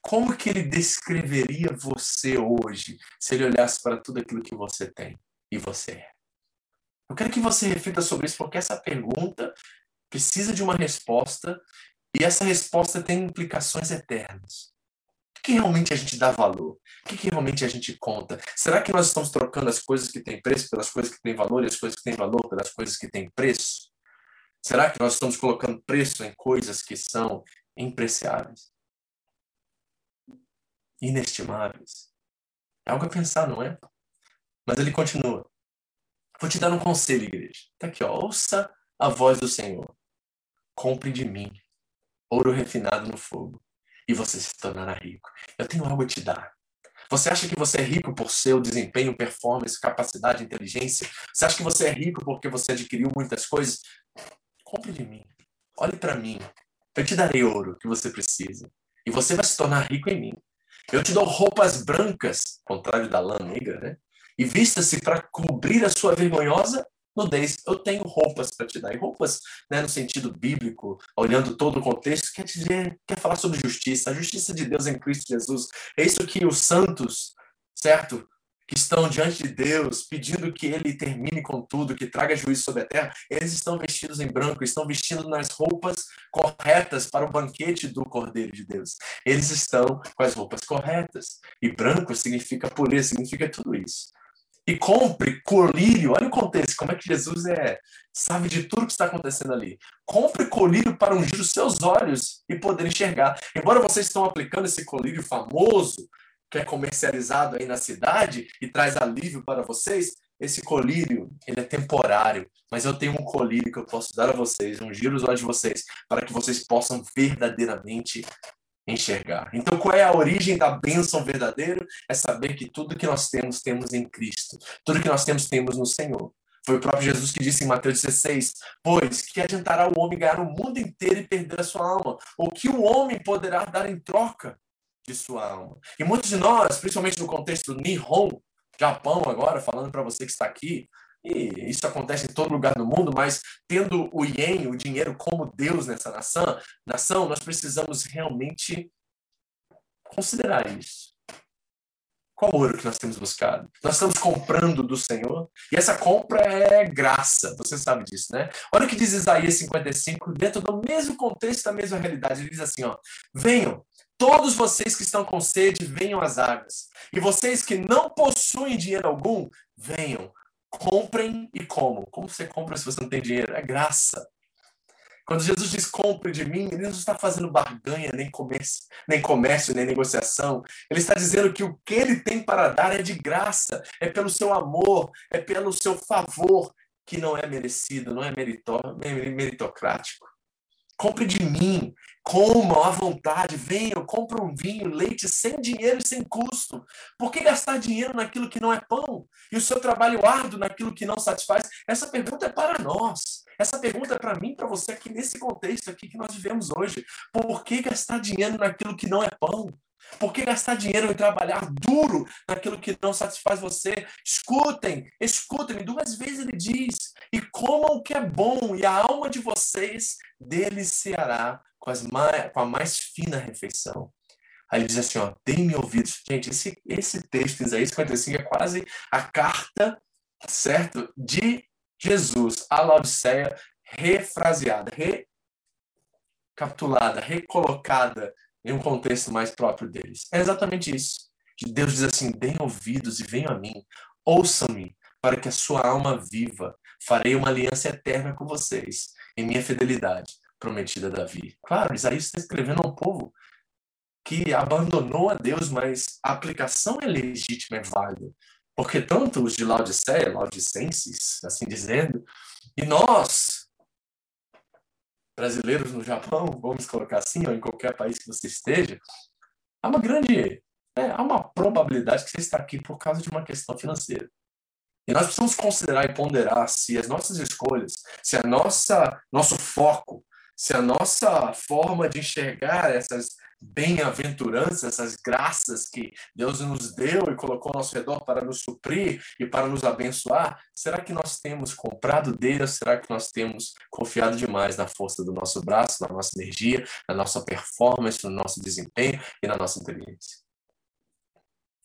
Como que ele descreveria você hoje se ele olhasse para tudo aquilo que você tem e você é? Eu quero que você reflita sobre isso, porque essa pergunta precisa de uma resposta e essa resposta tem implicações eternas. Que realmente a gente dá valor? O que realmente a gente conta? Será que nós estamos trocando as coisas que têm preço pelas coisas que têm valor e as coisas que têm valor pelas coisas que têm preço? Será que nós estamos colocando preço em coisas que são impreciáveis? inestimáveis. É algo a pensar, não é? Mas ele continua. Vou te dar um conselho, igreja. Está aqui, ó. Ouça a voz do Senhor. Compre de mim ouro refinado no fogo e você se tornará rico. Eu tenho algo a te dar. Você acha que você é rico por seu desempenho, performance, capacidade, inteligência? Você acha que você é rico porque você adquiriu muitas coisas? Compre de mim. Olhe para mim. Eu te darei ouro que você precisa. E você vai se tornar rico em mim. Eu te dou roupas brancas, contrário da lã negra, né? E vista-se para cobrir a sua vergonhosa nudez. Eu tenho roupas para te dar. E roupas, né, no sentido bíblico, olhando todo o contexto, quer dizer, quer falar sobre justiça. A justiça de Deus em Cristo Jesus. É isso que os santos, certo? que estão diante de Deus, pedindo que Ele termine com tudo, que traga juízo sobre a terra, eles estão vestidos em branco, estão vestindo nas roupas corretas para o banquete do Cordeiro de Deus. Eles estão com as roupas corretas. E branco significa pureza, significa tudo isso. E compre colírio, olha o contexto, como é que Jesus é, sabe de tudo que está acontecendo ali. Compre colírio para ungir os seus olhos e poder enxergar. Embora vocês estão aplicando esse colírio famoso que é comercializado aí na cidade e traz alívio para vocês, esse colírio, ele é temporário, mas eu tenho um colírio que eu posso dar a vocês, giro os olhos de vocês, para que vocês possam verdadeiramente enxergar. Então, qual é a origem da bênção verdadeira? É saber que tudo que nós temos, temos em Cristo. Tudo que nós temos, temos no Senhor. Foi o próprio Jesus que disse em Mateus 16: Pois que adiantará o homem ganhar o mundo inteiro e perder a sua alma? O que o homem poderá dar em troca? de sua alma. E muitos de nós, principalmente no contexto Nihon, Japão agora, falando para você que está aqui, e isso acontece em todo lugar do mundo, mas tendo o ien, o dinheiro, como Deus nessa nação, nação nós precisamos realmente considerar isso. Qual ouro que nós temos buscado? Nós estamos comprando do Senhor e essa compra é graça, você sabe disso, né? Olha o que diz Isaías 55, dentro do mesmo contexto, da mesma realidade. Ele diz assim: ó, venham, todos vocês que estão com sede, venham às águas. E vocês que não possuem dinheiro algum, venham, comprem e como. Como você compra se você não tem dinheiro? É graça. Quando Jesus diz compre de mim, ele não está fazendo barganha, nem comércio, nem comércio, nem negociação. Ele está dizendo que o que ele tem para dar é de graça, é pelo seu amor, é pelo seu favor, que não é merecido, não é meritocrático. Compre de mim, coma à vontade, venha, compre um vinho, leite sem dinheiro e sem custo. Por que gastar dinheiro naquilo que não é pão? E o seu trabalho árduo naquilo que não satisfaz? Essa pergunta é para nós. Essa pergunta é para mim, para você aqui nesse contexto aqui que nós vivemos hoje. Por que gastar dinheiro naquilo que não é pão? Por que gastar dinheiro em trabalhar duro naquilo que não satisfaz você? Escutem, escutem. Duas vezes ele diz: e comam o que é bom, e a alma de vocês deliciará com, as mais, com a mais fina refeição. Aí ele diz assim: ó, deem-me ouvidos. Gente, esse, esse texto, Isaías 55, é quase a carta, certo? De Jesus à Laodiceia refraseada, recapitulada, recolocada em um contexto mais próprio deles. É exatamente isso. Deus diz assim: deem ouvidos e venham a mim, ouçam-me, para que a sua alma viva. Farei uma aliança eterna com vocês, em minha fidelidade, prometida a Davi. Claro, Isaías está escrevendo a um povo que abandonou a Deus, mas a aplicação é legítima, é válida. Porque tanto os de Laodiceia, laudicenses, assim dizendo, e nós, brasileiros no Japão, vamos colocar assim, ou em qualquer país que você esteja, há uma grande, é, há uma probabilidade que você está aqui por causa de uma questão financeira. E nós precisamos considerar e ponderar se as nossas escolhas, se a nossa nosso foco, se a nossa forma de enxergar essas bem-aventuranças, essas graças que Deus nos deu e colocou ao nosso redor para nos suprir e para nos abençoar, será que nós temos comprado dele ou será que nós temos confiado demais na força do nosso braço, na nossa energia, na nossa performance, no nosso desempenho e na nossa inteligência?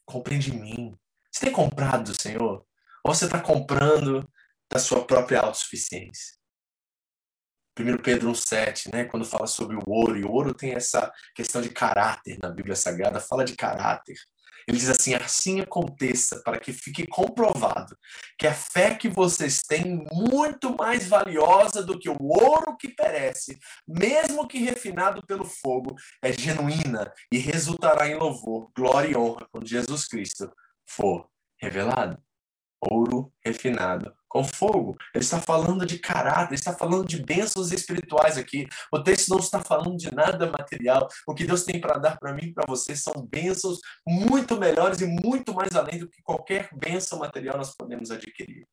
Compreende mim. Você tem comprado do Senhor? Ou você está comprando da sua própria autossuficiência? 1 Pedro 1,7, né, quando fala sobre o ouro, e o ouro tem essa questão de caráter na Bíblia Sagrada, fala de caráter. Ele diz assim: assim aconteça, para que fique comprovado que a fé que vocês têm muito mais valiosa do que o ouro que perece, mesmo que refinado pelo fogo, é genuína e resultará em louvor, glória e honra quando Jesus Cristo for revelado. Ouro refinado com fogo. Ele está falando de caráter, está falando de bênçãos espirituais aqui. O texto não está falando de nada material. O que Deus tem para dar para mim e para você são bênçãos muito melhores e muito mais além do que qualquer bênção material nós podemos adquirir.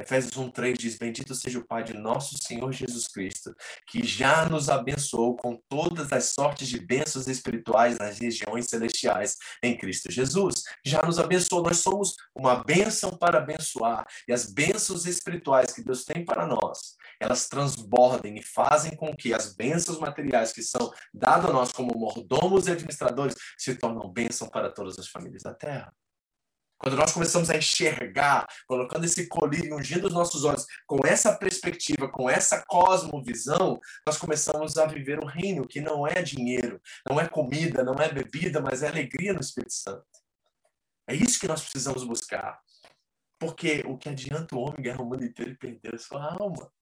Efésios 1:3 diz: Bendito seja o Pai de nosso Senhor Jesus Cristo, que já nos abençoou com todas as sortes de bênçãos espirituais nas regiões celestiais em Cristo Jesus. Já nos abençoou, nós somos uma bênção para abençoar, e as bênçãos espirituais que Deus tem para nós, elas transbordem e fazem com que as bênçãos materiais que são dadas a nós como mordomos e administradores se tornem bênção para todas as famílias da terra. Quando nós começamos a enxergar, colocando esse colírio, ungindo os nossos olhos com essa perspectiva, com essa cosmovisão, nós começamos a viver o reino que não é dinheiro, não é comida, não é bebida, mas é alegria no Espírito Santo. É isso que nós precisamos buscar. Porque o que adianta o homem ganhar o mundo inteiro e perder a sua alma?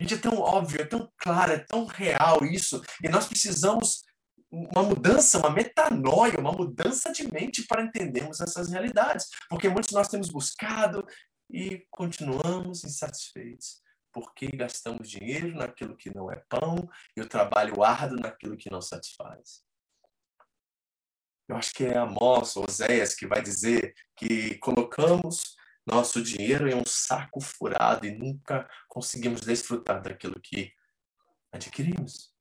Gente, é tão óbvio, é tão claro, é tão real isso. E nós precisamos uma mudança, uma metanoia, uma mudança de mente para entendermos essas realidades. Porque muitos nós temos buscado e continuamos insatisfeitos. Porque gastamos dinheiro naquilo que não é pão e o trabalho árduo naquilo que não satisfaz. Eu acho que é Amós, Oséias, que vai dizer que colocamos nosso dinheiro em um saco furado e nunca conseguimos desfrutar daquilo que adquirimos.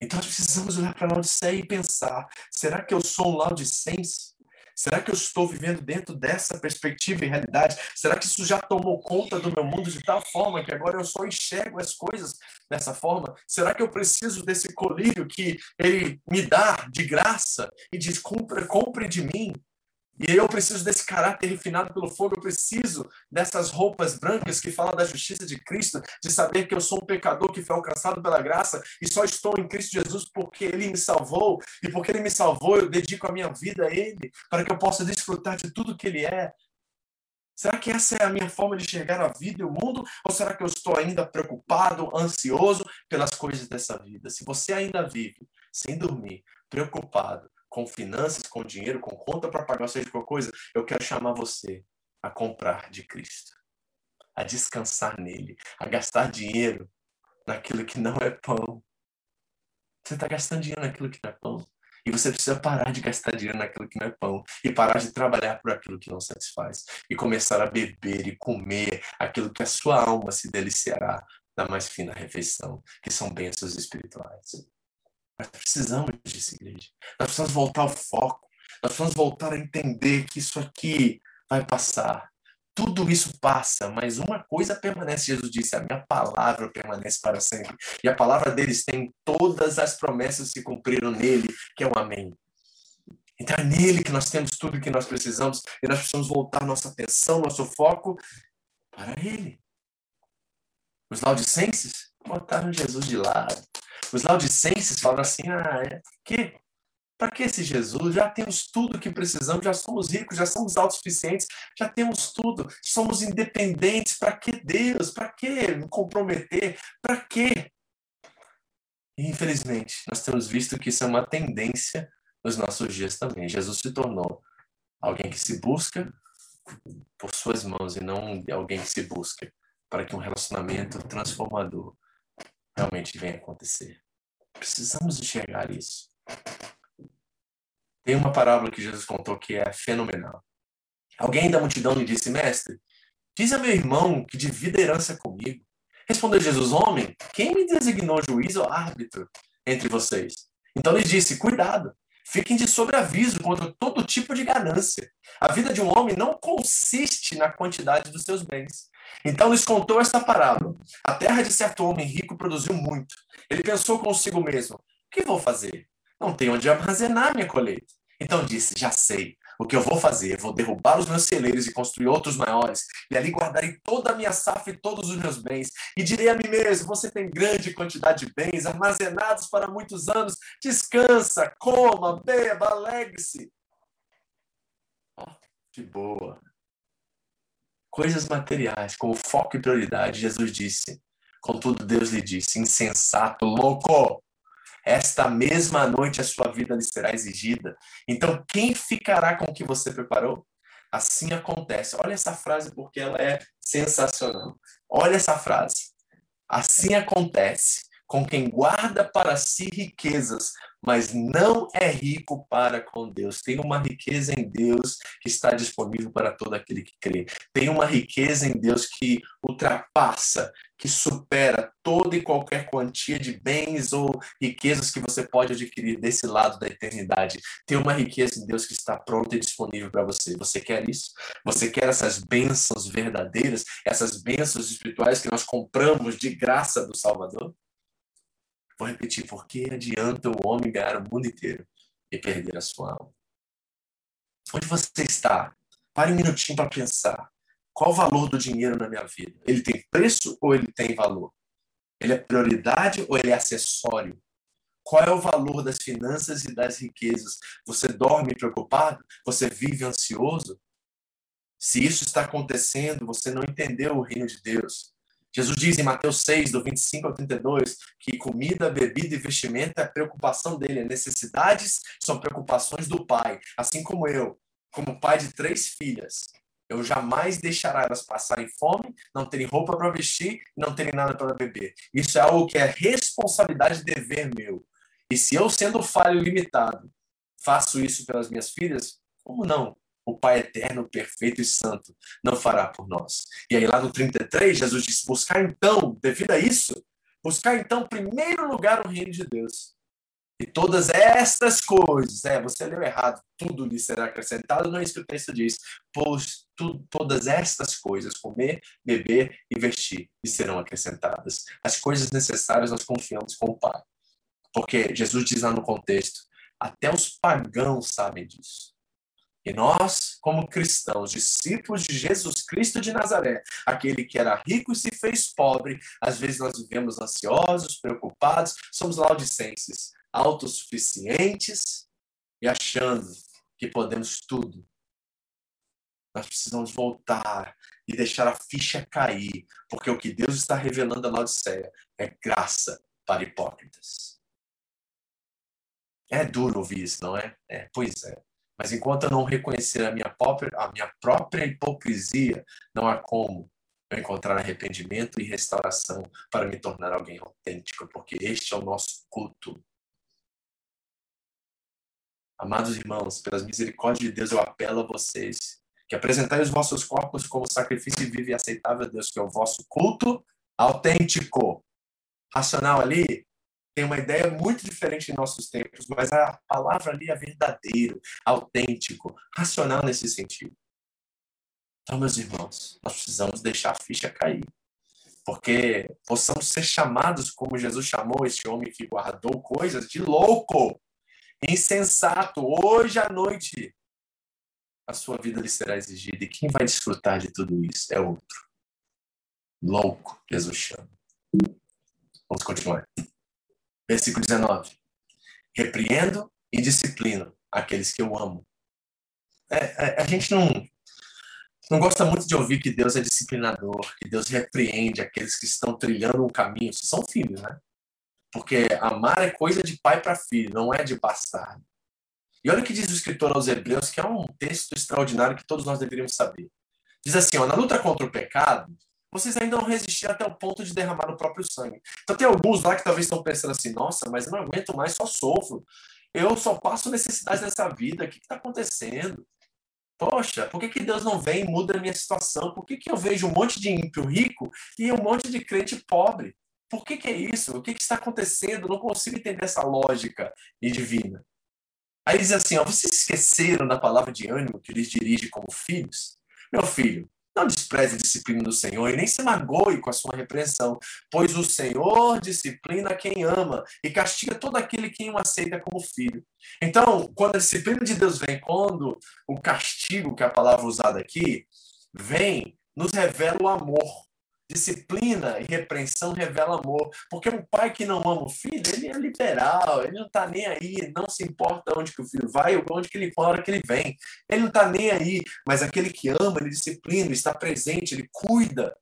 Então nós precisamos olhar para a Laodiceia e pensar: será que eu sou um Laodicense? Será que eu estou vivendo dentro dessa perspectiva e realidade? Será que isso já tomou conta do meu mundo de tal forma que agora eu só enxergo as coisas dessa forma? Será que eu preciso desse colírio que ele me dá de graça e diz: compre, compre de mim? E eu preciso desse caráter refinado pelo fogo, eu preciso dessas roupas brancas que falam da justiça de Cristo, de saber que eu sou um pecador que foi alcançado pela graça e só estou em Cristo Jesus porque Ele me salvou, e porque Ele me salvou, eu dedico a minha vida a Ele, para que eu possa desfrutar de tudo que Ele é. Será que essa é a minha forma de enxergar a vida e o mundo? Ou será que eu estou ainda preocupado, ansioso pelas coisas dessa vida? Se você ainda vive sem dormir, preocupado, com finanças, com dinheiro, com conta para pagar, seja qualquer coisa, eu quero chamar você a comprar de Cristo, a descansar nele, a gastar dinheiro naquilo que não é pão. Você está gastando dinheiro naquilo que não é pão. E você precisa parar de gastar dinheiro naquilo que não é pão e parar de trabalhar por aquilo que não satisfaz e começar a beber e comer aquilo que a sua alma se deliciará na mais fina refeição, que são bênçãos espirituais. Nós precisamos disso, igreja. Nós precisamos voltar ao foco. Nós precisamos voltar a entender que isso aqui vai passar. Tudo isso passa, mas uma coisa permanece. Jesus disse: A minha palavra permanece para sempre. E a palavra deles tem todas as promessas que se cumpriram nele, que é o Amém. Então é nele que nós temos tudo que nós precisamos e nós precisamos voltar nossa atenção, nosso foco para ele. Os laudicenses botaram Jesus de lado. Os laudicenses falam assim: ah, é, que? Para que esse Jesus? Já temos tudo que precisamos, já somos ricos, já somos autossuficientes, já temos tudo, somos independentes. Para que Deus? Para que me comprometer? Para quê? E, infelizmente, nós temos visto que isso é uma tendência nos nossos dias também. Jesus se tornou alguém que se busca por suas mãos e não alguém que se busca para que um relacionamento transformador realmente venha acontecer. Precisamos enxergar isso. Tem uma parábola que Jesus contou que é fenomenal. Alguém da multidão lhe disse, mestre, diz a meu irmão que divida herança comigo. Respondeu Jesus, homem, quem me designou juiz ou árbitro entre vocês? Então lhe disse, cuidado, fiquem de sobreaviso contra todo tipo de ganância. A vida de um homem não consiste na quantidade dos seus bens, então lhes contou esta parábola. A terra de certo homem rico produziu muito. Ele pensou consigo mesmo: O que vou fazer? Não tenho onde armazenar minha colheita. Então disse: Já sei. O que eu vou fazer? Vou derrubar os meus celeiros e construir outros maiores. E ali guardarei toda a minha safra e todos os meus bens. E direi a mim mesmo: Você tem grande quantidade de bens armazenados para muitos anos. Descansa, coma, beba, alegre-se. Que boa coisas materiais como foco e prioridade, Jesus disse. Contudo, Deus lhe disse: insensato, louco, esta mesma noite a sua vida lhe será exigida. Então, quem ficará com o que você preparou? Assim acontece. Olha essa frase porque ela é sensacional. Olha essa frase. Assim acontece com quem guarda para si riquezas, mas não é rico para com Deus. Tem uma riqueza em Deus que está disponível para todo aquele que crê. Tem uma riqueza em Deus que ultrapassa, que supera toda e qualquer quantia de bens ou riquezas que você pode adquirir desse lado da eternidade. Tem uma riqueza em Deus que está pronta e disponível para você. Você quer isso? Você quer essas bênçãos verdadeiras, essas bênçãos espirituais que nós compramos de graça do Salvador? Vou repetir, por que adianta o homem ganhar o mundo inteiro e perder a sua alma? Onde você está? Pare um minutinho para pensar. Qual o valor do dinheiro na minha vida? Ele tem preço ou ele tem valor? Ele é prioridade ou ele é acessório? Qual é o valor das finanças e das riquezas? Você dorme preocupado? Você vive ansioso? Se isso está acontecendo, você não entendeu o reino de Deus. Jesus diz em Mateus 6, do 25 ao 32, que comida, bebida e vestimenta é preocupação dele, necessidades são preocupações do pai. Assim como eu, como pai de três filhas, eu jamais deixará elas passarem fome, não terem roupa para vestir, não terem nada para beber. Isso é algo que é responsabilidade e dever meu. E se eu, sendo falho limitado, faço isso pelas minhas filhas, como não? O Pai eterno, perfeito e santo não fará por nós. E aí lá no 33, Jesus disse: buscar então, devido a isso, buscar então, em primeiro lugar, o reino de Deus E todas estas coisas, é, você leu errado, tudo lhe será acrescentado, não é isso que o texto diz. Pois tu, todas estas coisas, comer, beber e vestir, lhe serão acrescentadas. As coisas necessárias nós confiamos com o Pai. Porque Jesus diz lá no contexto, até os pagãos sabem disso. E nós, como cristãos, discípulos de Jesus Cristo de Nazaré, aquele que era rico e se fez pobre, às vezes nós vivemos ansiosos, preocupados, somos laudicenses, autossuficientes e achando que podemos tudo. Nós precisamos voltar e deixar a ficha cair, porque o que Deus está revelando a Laodiceia é graça para hipócritas. É duro ouvir isso, não é? É, pois é. Mas enquanto eu não reconhecer a minha própria, a minha própria hipocrisia, não há como eu encontrar arrependimento e restauração para me tornar alguém autêntico, porque este é o nosso culto. Amados irmãos, pelas misericórdias de Deus, eu apelo a vocês que apresentai os vossos corpos como sacrifício vivo e aceitável a Deus, que é o vosso culto autêntico. Racional ali tem uma ideia muito diferente em nossos tempos, mas a palavra ali é verdadeiro, autêntico, racional nesse sentido. Então, meus irmãos, nós precisamos deixar a ficha cair. Porque possamos ser chamados como Jesus chamou este homem que guardou coisas de louco insensato, hoje à noite, a sua vida lhe será exigida. E quem vai desfrutar de tudo isso é outro. Louco, Jesus chama. Vamos continuar. Versículo 19. Repreendo e disciplino aqueles que eu amo. É, é, a gente não, não gosta muito de ouvir que Deus é disciplinador, que Deus repreende aqueles que estão trilhando um caminho. São filhos, né? Porque amar é coisa de pai para filho, não é de bastardo. E olha o que diz o escritor aos Hebreus, que é um texto extraordinário que todos nós deveríamos saber. Diz assim: ó, na luta contra o pecado, vocês ainda não resistiram até o ponto de derramar o próprio sangue. Então tem alguns lá que talvez estão pensando assim: nossa, mas eu não aguento mais, só sofro. Eu só passo necessidades nessa vida. O que está acontecendo? Poxa, por que, que Deus não vem e muda a minha situação? Por que, que eu vejo um monte de ímpio rico e um monte de crente pobre? Por que, que é isso? O que, que está acontecendo? Eu não consigo entender essa lógica divina. Aí diz assim: ó, vocês esqueceram da palavra de ânimo que lhes dirige como filhos? Meu filho, não despreze a disciplina do Senhor e nem se magoe com a sua repreensão, pois o Senhor disciplina quem ama e castiga todo aquele que o aceita como filho. Então, quando a disciplina de Deus vem, quando o castigo, que é a palavra usada aqui, vem, nos revela o amor. Disciplina e repreensão revela amor. Porque um pai que não ama o filho, ele é liberal, ele não está nem aí, não se importa onde que o filho vai ou onde que ele hora que ele vem. Ele não está nem aí, mas aquele que ama, ele disciplina, está presente, ele cuida.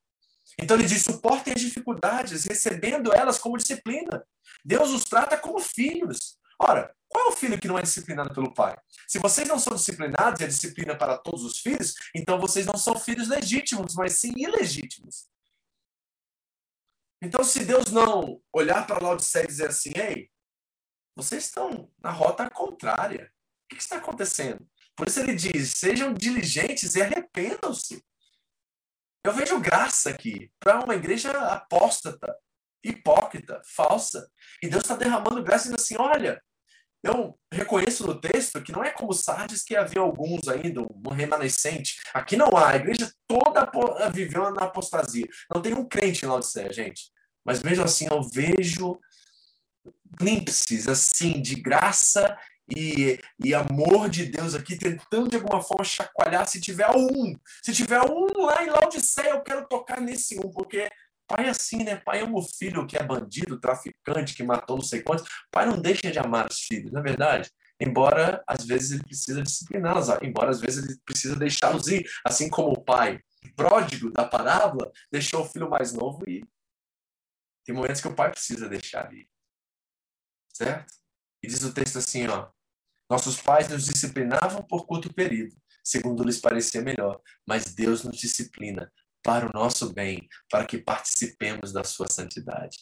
Então ele diz: suportem as dificuldades, recebendo elas como disciplina. Deus os trata como filhos. Ora, qual é o filho que não é disciplinado pelo pai? Se vocês não são disciplinados e a disciplina para todos os filhos, então vocês não são filhos legítimos, mas sim ilegítimos. Então, se Deus não olhar para Laodiceia e dizer assim, ei, vocês estão na rota contrária. O que está acontecendo? Por isso ele diz, sejam diligentes e arrependam-se. Eu vejo graça aqui para uma igreja apóstata, hipócrita, falsa. E Deus está derramando graça e dizendo assim, olha, eu reconheço no texto que não é como Sardes que havia alguns ainda, um remanescente. Aqui não há. A igreja toda viveu na apostasia. Não tem um crente em Laodiceia, gente. Mas mesmo assim, eu vejo glimpses assim de graça e, e amor de Deus aqui, tentando de alguma forma chacoalhar. Se tiver um, se tiver um lá em Laodiceia, eu quero tocar nesse um, porque pai é assim, né? Pai ama o filho que é bandido, traficante, que matou não sei quantos. Pai não deixa de amar os filhos, não é verdade? Embora às vezes ele precisa discipliná-los, embora às vezes ele precisa deixá-los ir, assim como o pai pródigo da parábola deixou o filho mais novo ir. Tem momentos que o pai precisa deixar ir. Certo? E diz o texto assim, ó: Nossos pais nos disciplinavam por curto período, segundo lhes parecia melhor, mas Deus nos disciplina para o nosso bem, para que participemos da sua santidade.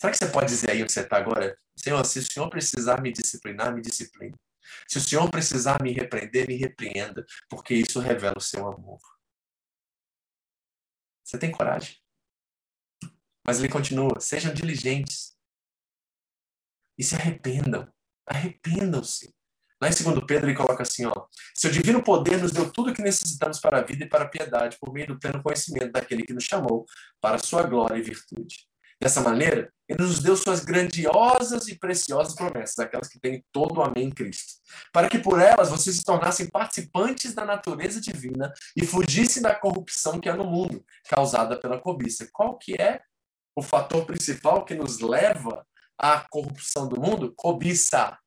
Será que você pode dizer aí onde você está agora? Senhor, se o Senhor precisar me disciplinar, me discipline. Se o Senhor precisar me repreender, me repreenda, porque isso revela o seu amor. Você tem coragem? Mas ele continua: sejam diligentes. e se arrependam. Arrependam-se. Lá em 2 Pedro ele coloca assim, ó, seu divino poder nos deu tudo o que necessitamos para a vida e para a piedade, por meio do pleno conhecimento daquele que nos chamou para a sua glória e virtude. Dessa maneira, ele nos deu suas grandiosas e preciosas promessas, aquelas que têm todo o amém em Cristo, para que por elas vocês se tornassem participantes da natureza divina e fugissem da corrupção que há no mundo, causada pela cobiça. Qual que é o fator principal que nos leva à corrupção do mundo? Cobiça.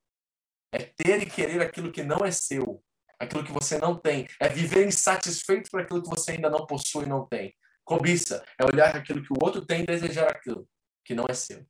É ter e querer aquilo que não é seu, aquilo que você não tem. É viver insatisfeito por aquilo que você ainda não possui e não tem. Cobiça é olhar aquilo que o outro tem e desejar aquilo que não é seu.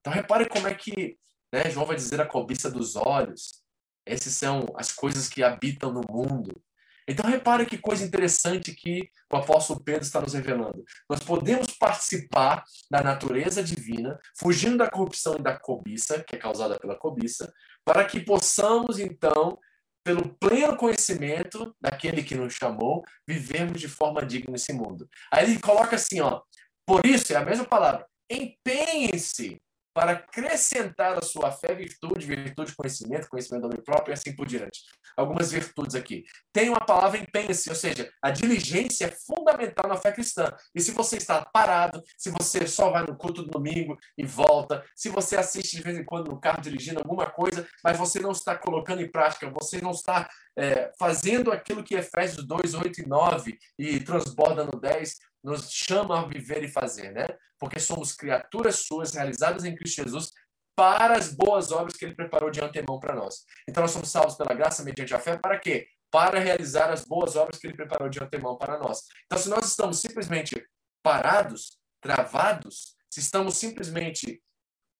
Então repare como é que né, João vai dizer a cobiça dos olhos. Essas são as coisas que habitam no mundo. Então repare que coisa interessante que o apóstolo Pedro está nos revelando. Nós podemos participar da natureza divina, fugindo da corrupção e da cobiça, que é causada pela cobiça, para que possamos então pelo pleno conhecimento daquele que nos chamou, vivemos de forma digna nesse mundo. Aí ele coloca assim, ó, por isso, é a mesma palavra, empenhem-se para acrescentar a sua fé virtude, virtude conhecimento, conhecimento do homem próprio e assim por diante. Algumas virtudes aqui. Tem uma palavra empenhe-se, ou seja, a diligência é fundamental na fé cristã. E se você está parado, se você só vai no culto do domingo e volta, se você assiste de vez em quando no carro dirigindo alguma coisa, mas você não está colocando em prática, você não está é, fazendo aquilo que Efésios 2, 8 e 9 e transborda no 10, nos chama a viver e fazer, né? Porque somos criaturas suas realizadas em Cristo Jesus para as boas obras que ele preparou de antemão para nós. Então nós somos salvos pela graça mediante a fé para quê? Para realizar as boas obras que ele preparou de antemão para nós. Então se nós estamos simplesmente parados, travados, se estamos simplesmente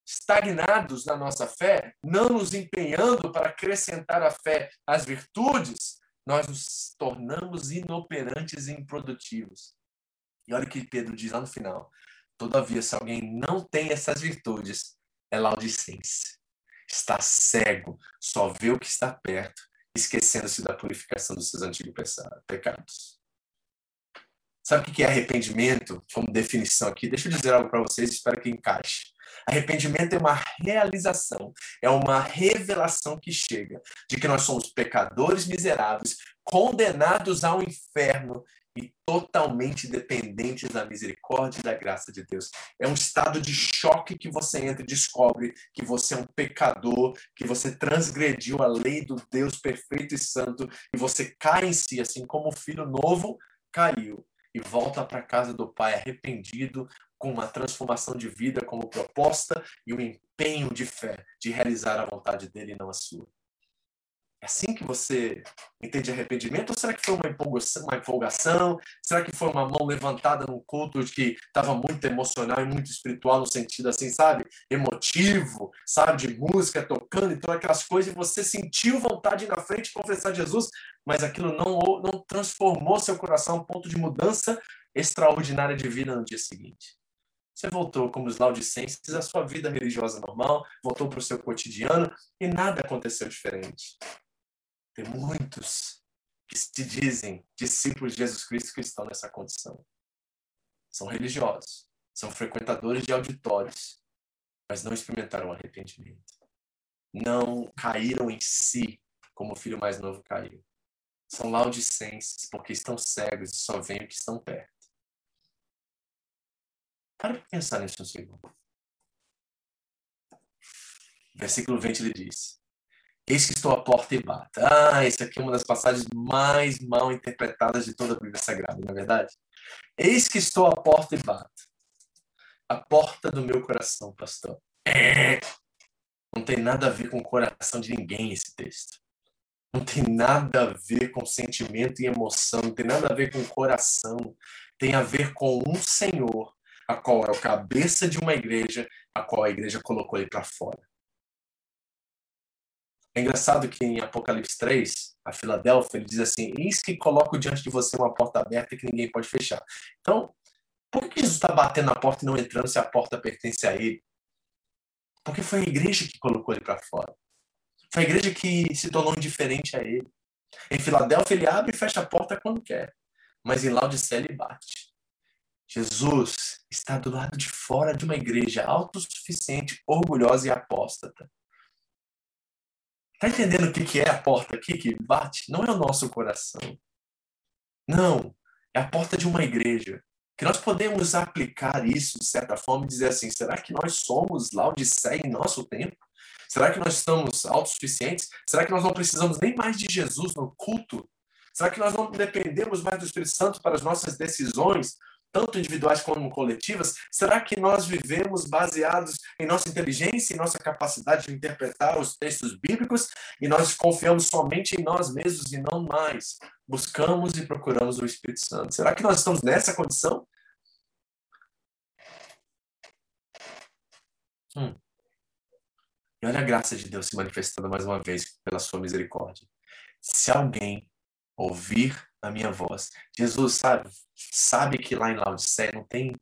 estagnados na nossa fé, não nos empenhando para acrescentar a fé às virtudes, nós nos tornamos inoperantes e improdutivos. E olha o que Pedro diz lá no final. Todavia, se alguém não tem essas virtudes, é laudicense. Está cego, só vê o que está perto, esquecendo-se da purificação dos seus antigos pecados. Sabe o que é arrependimento como definição aqui? Deixa eu dizer algo para vocês, espero que encaixe. Arrependimento é uma realização, é uma revelação que chega de que nós somos pecadores miseráveis, condenados ao inferno e totalmente dependentes da misericórdia e da graça de Deus. É um estado de choque que você entra e descobre que você é um pecador, que você transgrediu a lei do Deus perfeito e santo e você cai em si, assim como o filho novo caiu e volta para a casa do pai arrependido, com uma transformação de vida como proposta e um empenho de fé de realizar a vontade dele e não a sua. É assim que você entende arrependimento? Ou será que foi uma empolgação, uma empolgação? Será que foi uma mão levantada num culto que estava muito emocional e muito espiritual, no sentido assim, sabe? Emotivo, sabe? De música tocando e todas aquelas coisas, e você sentiu vontade de ir na frente e confessar Jesus, mas aquilo não, não transformou seu coração a ponto de mudança extraordinária de vida no dia seguinte. Você voltou como os laudicenses à sua vida religiosa normal, voltou para o seu cotidiano e nada aconteceu diferente. Tem muitos que se dizem discípulos de Jesus Cristo que estão nessa condição. São religiosos, são frequentadores de auditórios, mas não experimentaram arrependimento. Não caíram em si como o filho mais novo caiu. São laudicenses porque estão cegos e só veem o que estão perto. Para pensar nisso um segundo. Versículo 20 ele diz: Eis que estou à porta e bato. Ah, essa aqui é uma das passagens mais mal interpretadas de toda a Bíblia Sagrada, não é verdade? Eis que estou à porta e bato. A porta do meu coração, pastor. É. Não tem nada a ver com o coração de ninguém esse texto. Não tem nada a ver com sentimento e emoção, não tem nada a ver com coração. Tem a ver com um Senhor, a qual é o cabeça de uma igreja, a qual a igreja colocou ele para fora. É engraçado que em Apocalipse 3, a Filadélfia, ele diz assim: Eis que coloco diante de você uma porta aberta que ninguém pode fechar. Então, por que Jesus está batendo na porta e não entrando se a porta pertence a ele? Porque foi a igreja que colocou ele para fora. Foi a igreja que se tornou indiferente a ele. Em Filadélfia, ele abre e fecha a porta quando quer. Mas em Laodicea, ele bate. Jesus está do lado de fora de uma igreja autossuficiente, orgulhosa e apóstata. Está entendendo o que é a porta aqui que bate? Não é o nosso coração. Não, é a porta de uma igreja. Que nós podemos aplicar isso, de certa forma, e dizer assim: será que nós somos Laodiceia em nosso tempo? Será que nós estamos autossuficientes? Será que nós não precisamos nem mais de Jesus no culto? Será que nós não dependemos mais do Espírito Santo para as nossas decisões? Tanto individuais como coletivas, será que nós vivemos baseados em nossa inteligência, em nossa capacidade de interpretar os textos bíblicos e nós confiamos somente em nós mesmos e não mais buscamos e procuramos o Espírito Santo? Será que nós estamos nessa condição? Hum. E olha a graça de Deus se manifestando mais uma vez pela sua misericórdia. Se alguém ouvir a minha voz. Jesus sabe, sabe que lá em Laodiceia não tem.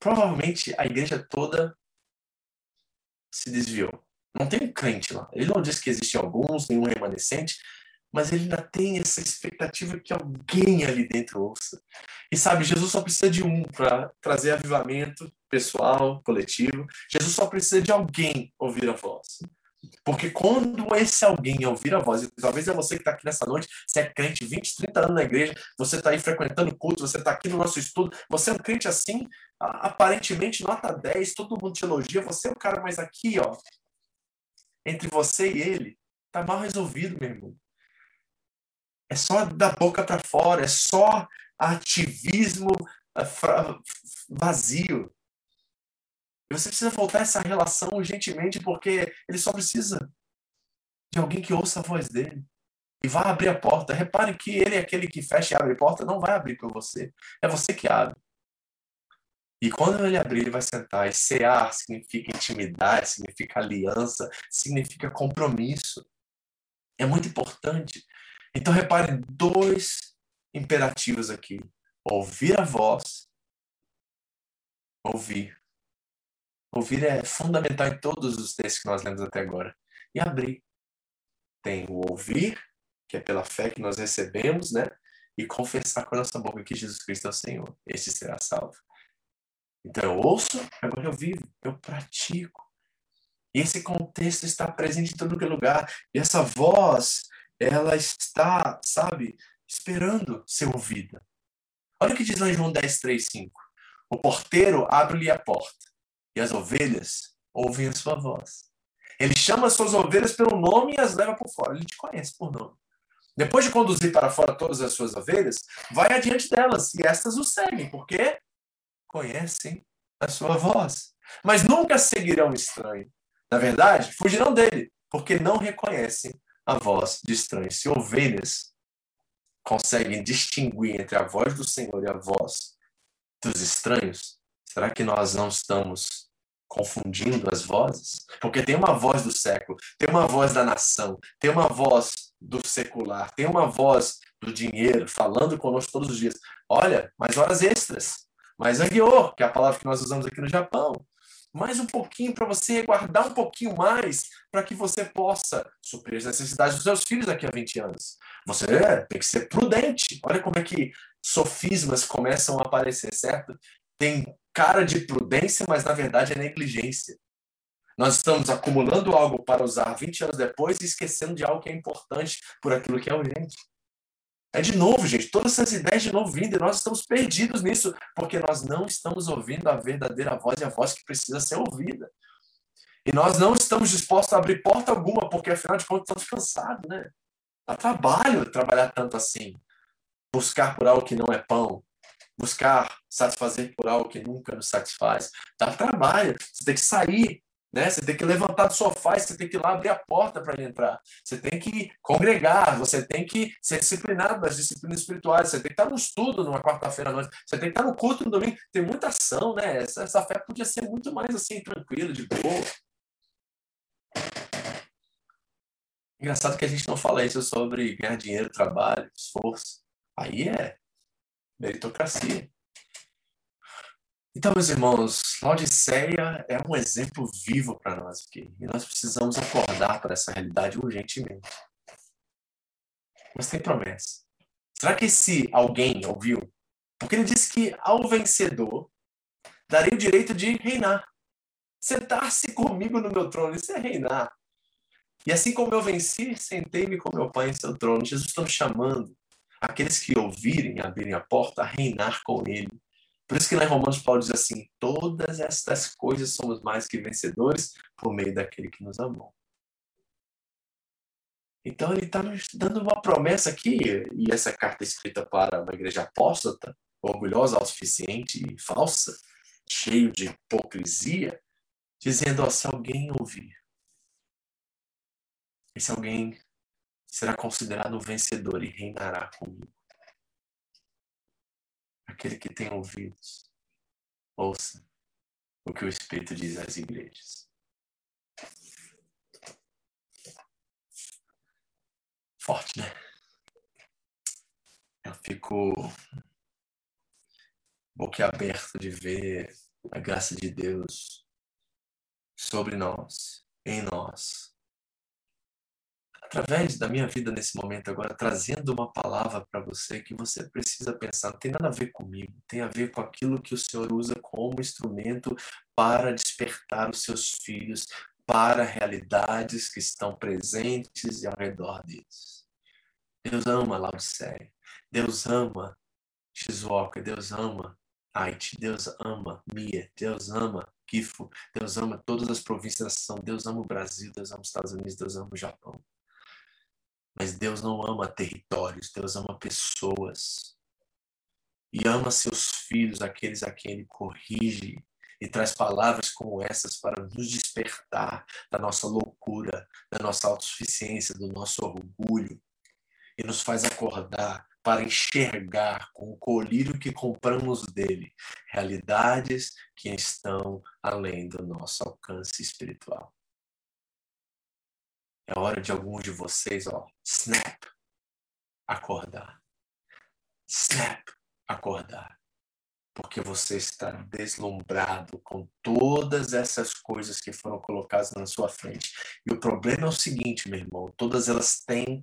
Provavelmente a igreja toda se desviou. Não tem um crente lá. Ele não diz que existem alguns, nenhum remanescente, mas ele ainda tem essa expectativa que alguém ali dentro ouça. E sabe, Jesus só precisa de um para trazer avivamento pessoal, coletivo. Jesus só precisa de alguém ouvir a voz. Porque quando esse alguém ouvir a voz, e talvez é você que está aqui nessa noite, você é crente, 20, 30 anos na igreja, você está aí frequentando culto, você está aqui no nosso estudo, você é um crente assim, aparentemente nota 10, todo mundo te elogia, você é o cara mais aqui, ó, entre você e ele, tá mal resolvido, meu irmão. É só da boca para fora, é só ativismo eh, vazio. E você precisa voltar essa relação urgentemente, porque ele só precisa de alguém que ouça a voz dele e vá abrir a porta. Repare que ele é aquele que fecha e abre a porta, não vai abrir por você. É você que abre. E quando ele abrir, ele vai sentar. E cear significa intimidade, significa aliança, significa compromisso. É muito importante. Então, repare dois imperativos aqui: ouvir a voz, ouvir. Ouvir é fundamental em todos os textos que nós lemos até agora. E abrir. Tem o ouvir, que é pela fé que nós recebemos, né? E confessar com a nossa boca que Jesus Cristo é o Senhor. Este será salvo. Então eu ouço, agora eu vivo, eu pratico. E esse contexto está presente em todo lugar. E essa voz, ela está, sabe, esperando ser ouvida. Olha o que diz lá em João 10, 3, 5. O porteiro abre-lhe a porta e as ovelhas ouvem a sua voz. Ele chama as suas ovelhas pelo nome e as leva por fora. Ele te conhece por nome. Depois de conduzir para fora todas as suas ovelhas, vai adiante delas e estas o seguem, porque conhecem a sua voz. Mas nunca seguirão estranho. Na verdade, fugirão dele, porque não reconhecem a voz de estranhos. Se ovelhas conseguem distinguir entre a voz do Senhor e a voz dos estranhos, será que nós não estamos confundindo as vozes? Porque tem uma voz do século, tem uma voz da nação, tem uma voz do secular, tem uma voz do dinheiro falando conosco todos os dias. Olha, mais horas extras, mais anguior, que é a palavra que nós usamos aqui no Japão. Mais um pouquinho para você guardar um pouquinho mais para que você possa suprir as necessidades dos seus filhos daqui a 20 anos. Você tem que ser prudente. Olha como é que sofismas começam a aparecer, certo? Tem cara de prudência, mas na verdade é negligência. Nós estamos acumulando algo para usar 20 anos depois e esquecendo de algo que é importante por aquilo que é urgente. É de novo, gente, todas essas ideias de novo vindo e nós estamos perdidos nisso, porque nós não estamos ouvindo a verdadeira voz e a voz que precisa ser ouvida. E nós não estamos dispostos a abrir porta alguma, porque afinal de contas estamos cansados, né? Dá trabalho trabalhar tanto assim. Buscar por algo que não é pão, buscar satisfazer por algo que nunca nos satisfaz. Dá trabalho, você tem que sair, né? Você tem que levantar do sofá, você tem que ir lá abrir a porta para entrar. Você tem que congregar, você tem que ser disciplinado nas disciplinas espirituais, você tem que estar no estudo numa quarta-feira à noite, você tem que estar no culto no domingo. Tem muita ação, né? Essa, essa fé podia ser muito mais assim, tranquila, de boa. Engraçado que a gente não fala isso sobre ganhar dinheiro, trabalho, esforço. Aí é meritocracia. Então, meus irmãos, Laodiceia é um exemplo vivo para nós aqui. E nós precisamos acordar para essa realidade urgentemente. Mas tem promessa. Será que esse alguém ouviu? Porque ele diz que ao vencedor darei o direito de reinar. Sentar-se comigo no meu trono, isso é reinar. E assim como eu venci, sentei-me com meu Pai em seu trono. Jesus está me chamando aqueles que ouvirem, abrirem a porta, a reinar com ele. Por isso que lá em Romanos Paulo diz assim: todas estas coisas somos mais que vencedores por meio daquele que nos amou. Então ele está nos dando uma promessa aqui, e essa carta é escrita para uma igreja apóstata, orgulhosa, autossuficiente e falsa, cheio de hipocrisia, dizendo: ó, se alguém ouvir, esse alguém será considerado vencedor e reinará comigo. Aquele que tem ouvidos, ouça o que o Espírito diz às igrejas. Forte, né? Eu fico boquiaberto de ver a graça de Deus sobre nós, em nós, através da minha vida nesse momento agora, trazendo uma palavra para você que você precisa pensar. Não tem nada a ver comigo, tem a ver com aquilo que o Senhor usa como instrumento para despertar os seus filhos para realidades que estão presentes ao redor deles. Deus ama Laodiceia, Deus ama Shizuoka, Deus ama Haiti, Deus ama Mia, Deus ama Kifo, Deus ama todas as províncias da Deus ama o Brasil, Deus ama os Estados Unidos, Deus ama o Japão. Mas Deus não ama territórios, Deus ama pessoas. E ama seus filhos, aqueles a quem Ele corrige, e traz palavras como essas para nos despertar da nossa loucura, da nossa autossuficiência, do nosso orgulho, e nos faz acordar para enxergar com o colírio que compramos dele realidades que estão além do nosso alcance espiritual. É hora de alguns de vocês, ó, snap, acordar. Snap, acordar. Porque você está deslumbrado com todas essas coisas que foram colocadas na sua frente. E o problema é o seguinte, meu irmão: todas elas têm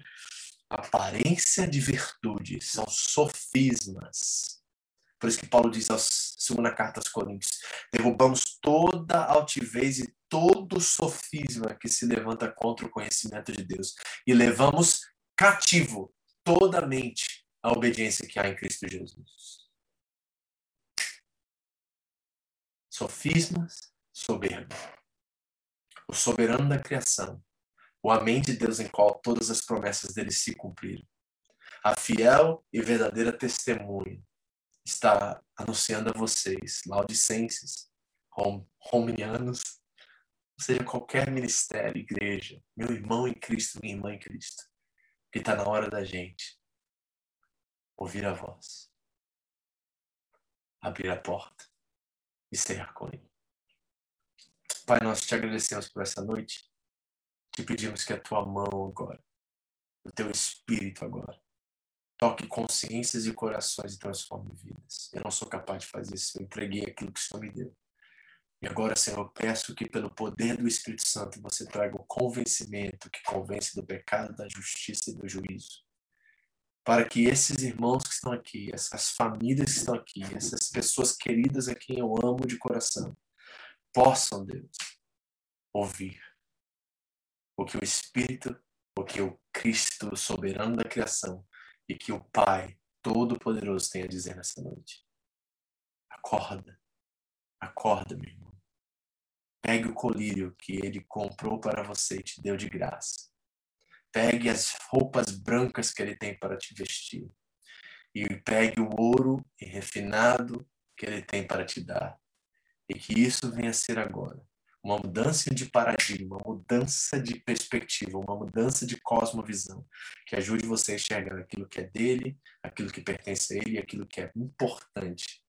aparência de virtude, são sofismas. Por isso que Paulo diz na segunda carta aos Coríntios: derrubamos toda altivez e todo sofisma que se levanta contra o conhecimento de Deus e levamos cativo toda a mente à obediência que há em Cristo Jesus. Sofismas, soberbo. O soberano da criação, o amém de Deus em qual todas as promessas dele se cumpriram. A fiel e verdadeira testemunha está anunciando a vocês, laudicenses, rom, romanianos, ou seja, qualquer ministério, igreja, meu irmão em Cristo, minha irmã em Cristo, que está na hora da gente ouvir a voz, abrir a porta e ser com Ele. Pai, nós te agradecemos por essa noite, te pedimos que a tua mão agora, o teu espírito agora, toque consciências e corações e transforme vidas. Eu não sou capaz de fazer isso, eu entreguei aquilo que o Senhor me deu. E agora, Senhor, eu peço que pelo poder do Espírito Santo você traga o convencimento que convence do pecado, da justiça e do juízo. Para que esses irmãos que estão aqui, essas famílias que estão aqui, essas pessoas queridas a quem eu amo de coração, possam, Deus, ouvir o que o Espírito, o que o Cristo, soberano da criação, e que o Pai Todo-Poderoso tem a dizer nessa noite. Acorda, acorda, meu irmão. Pegue o colírio que ele comprou para você e te deu de graça. Pegue as roupas brancas que ele tem para te vestir. E pegue o ouro refinado que ele tem para te dar. E que isso venha a ser agora uma mudança de paradigma, uma mudança de perspectiva, uma mudança de cosmovisão, que ajude você a enxergar aquilo que é dele, aquilo que pertence a ele e aquilo que é importante,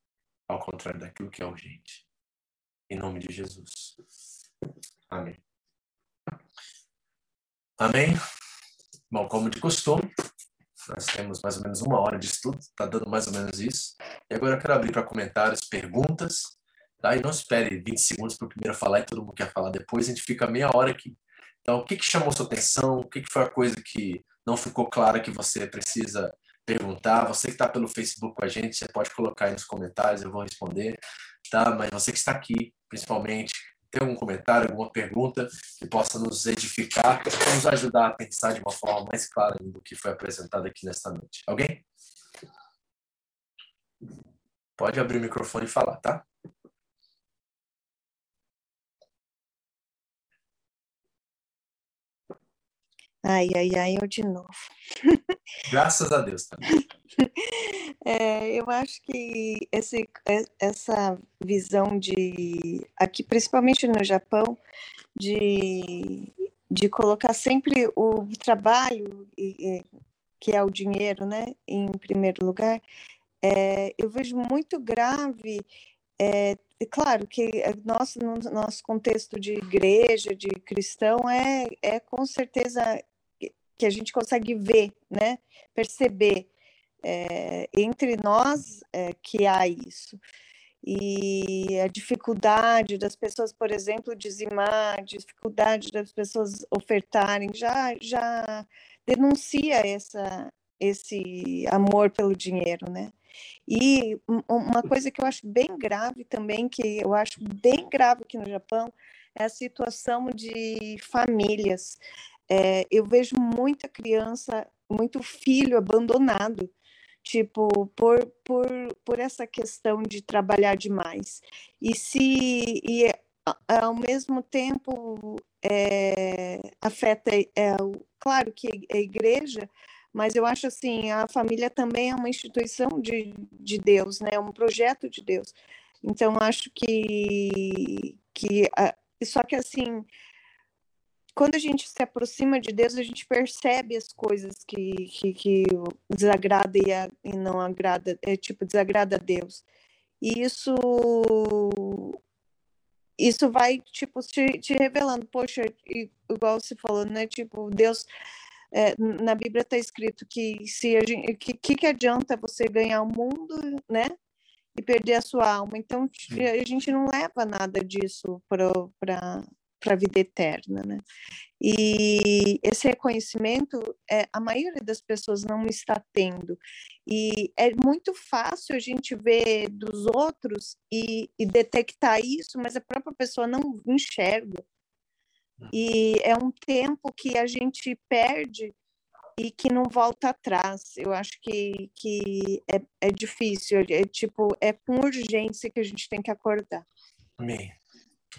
ao contrário daquilo que é urgente. Em nome de Jesus. Amém. Amém? Bom, como de costume, nós temos mais ou menos uma hora de estudo, está dando mais ou menos isso. E agora eu quero abrir para comentários, perguntas, tá? E não espere 20 segundos para o primeiro falar e todo mundo quer falar depois, a gente fica meia hora aqui. Então, o que, que chamou sua atenção? O que, que foi a coisa que não ficou clara que você precisa perguntar. Você que está pelo Facebook com a gente, você pode colocar aí nos comentários, eu vou responder, tá? Mas você que está aqui, principalmente, tem algum comentário, alguma pergunta que possa nos edificar, nos ajudar a pensar de uma forma mais clara do que foi apresentado aqui nesta noite. Alguém? Pode abrir o microfone e falar, tá? Ai, ai, ai, eu de novo. Graças a Deus também. É, eu acho que esse, é, essa visão de, aqui principalmente no Japão, de, de colocar sempre o trabalho, que é o dinheiro, né, em primeiro lugar, é, eu vejo muito grave. É, claro que nosso, no nosso contexto de igreja, de cristão, é, é com certeza que a gente consegue ver, né, perceber é, entre nós é, que há isso. E a dificuldade das pessoas, por exemplo, dizimar, dificuldade das pessoas ofertarem, já, já denuncia essa, esse amor pelo dinheiro, né? E uma coisa que eu acho bem grave também, que eu acho bem grave aqui no Japão, é a situação de famílias. É, eu vejo muita criança, muito filho abandonado, tipo, por, por, por essa questão de trabalhar demais. E se e, ao mesmo tempo é, afeta, é, claro que a igreja, mas eu acho assim, a família também é uma instituição de, de Deus, né? É um projeto de Deus. Então, acho que, que só que assim, quando a gente se aproxima de Deus, a gente percebe as coisas que, que, que desagrada e, a, e não agrada, é tipo, desagrada a Deus. E isso isso vai, tipo, te, te revelando, poxa, igual você falou, né, tipo, Deus, é, na Bíblia está escrito que se a gente, que, que adianta você ganhar o mundo, né, e perder a sua alma, então a gente não leva nada disso para para a vida eterna, né? E esse reconhecimento, é, a maioria das pessoas não está tendo. E é muito fácil a gente ver dos outros e, e detectar isso, mas a própria pessoa não enxerga. E é um tempo que a gente perde e que não volta atrás. Eu acho que, que é, é difícil, é tipo, é com urgência que a gente tem que acordar. Amém.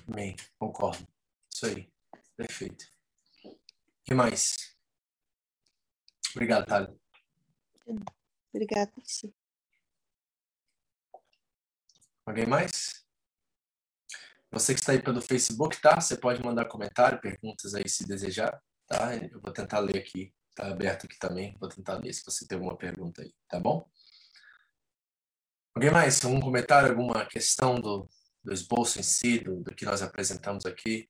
Amém. Concordo. Isso aí. Perfeito. O que mais? Obrigado, Thalia. Obrigada, sim. Alguém mais? Você que está aí pelo Facebook, tá? Você pode mandar comentário, perguntas aí se desejar, tá? Eu vou tentar ler aqui. Tá aberto aqui também. Vou tentar ler se você tem alguma pergunta aí, tá bom? Alguém mais? Algum comentário, alguma questão do, do esboço em si, do, do que nós apresentamos aqui?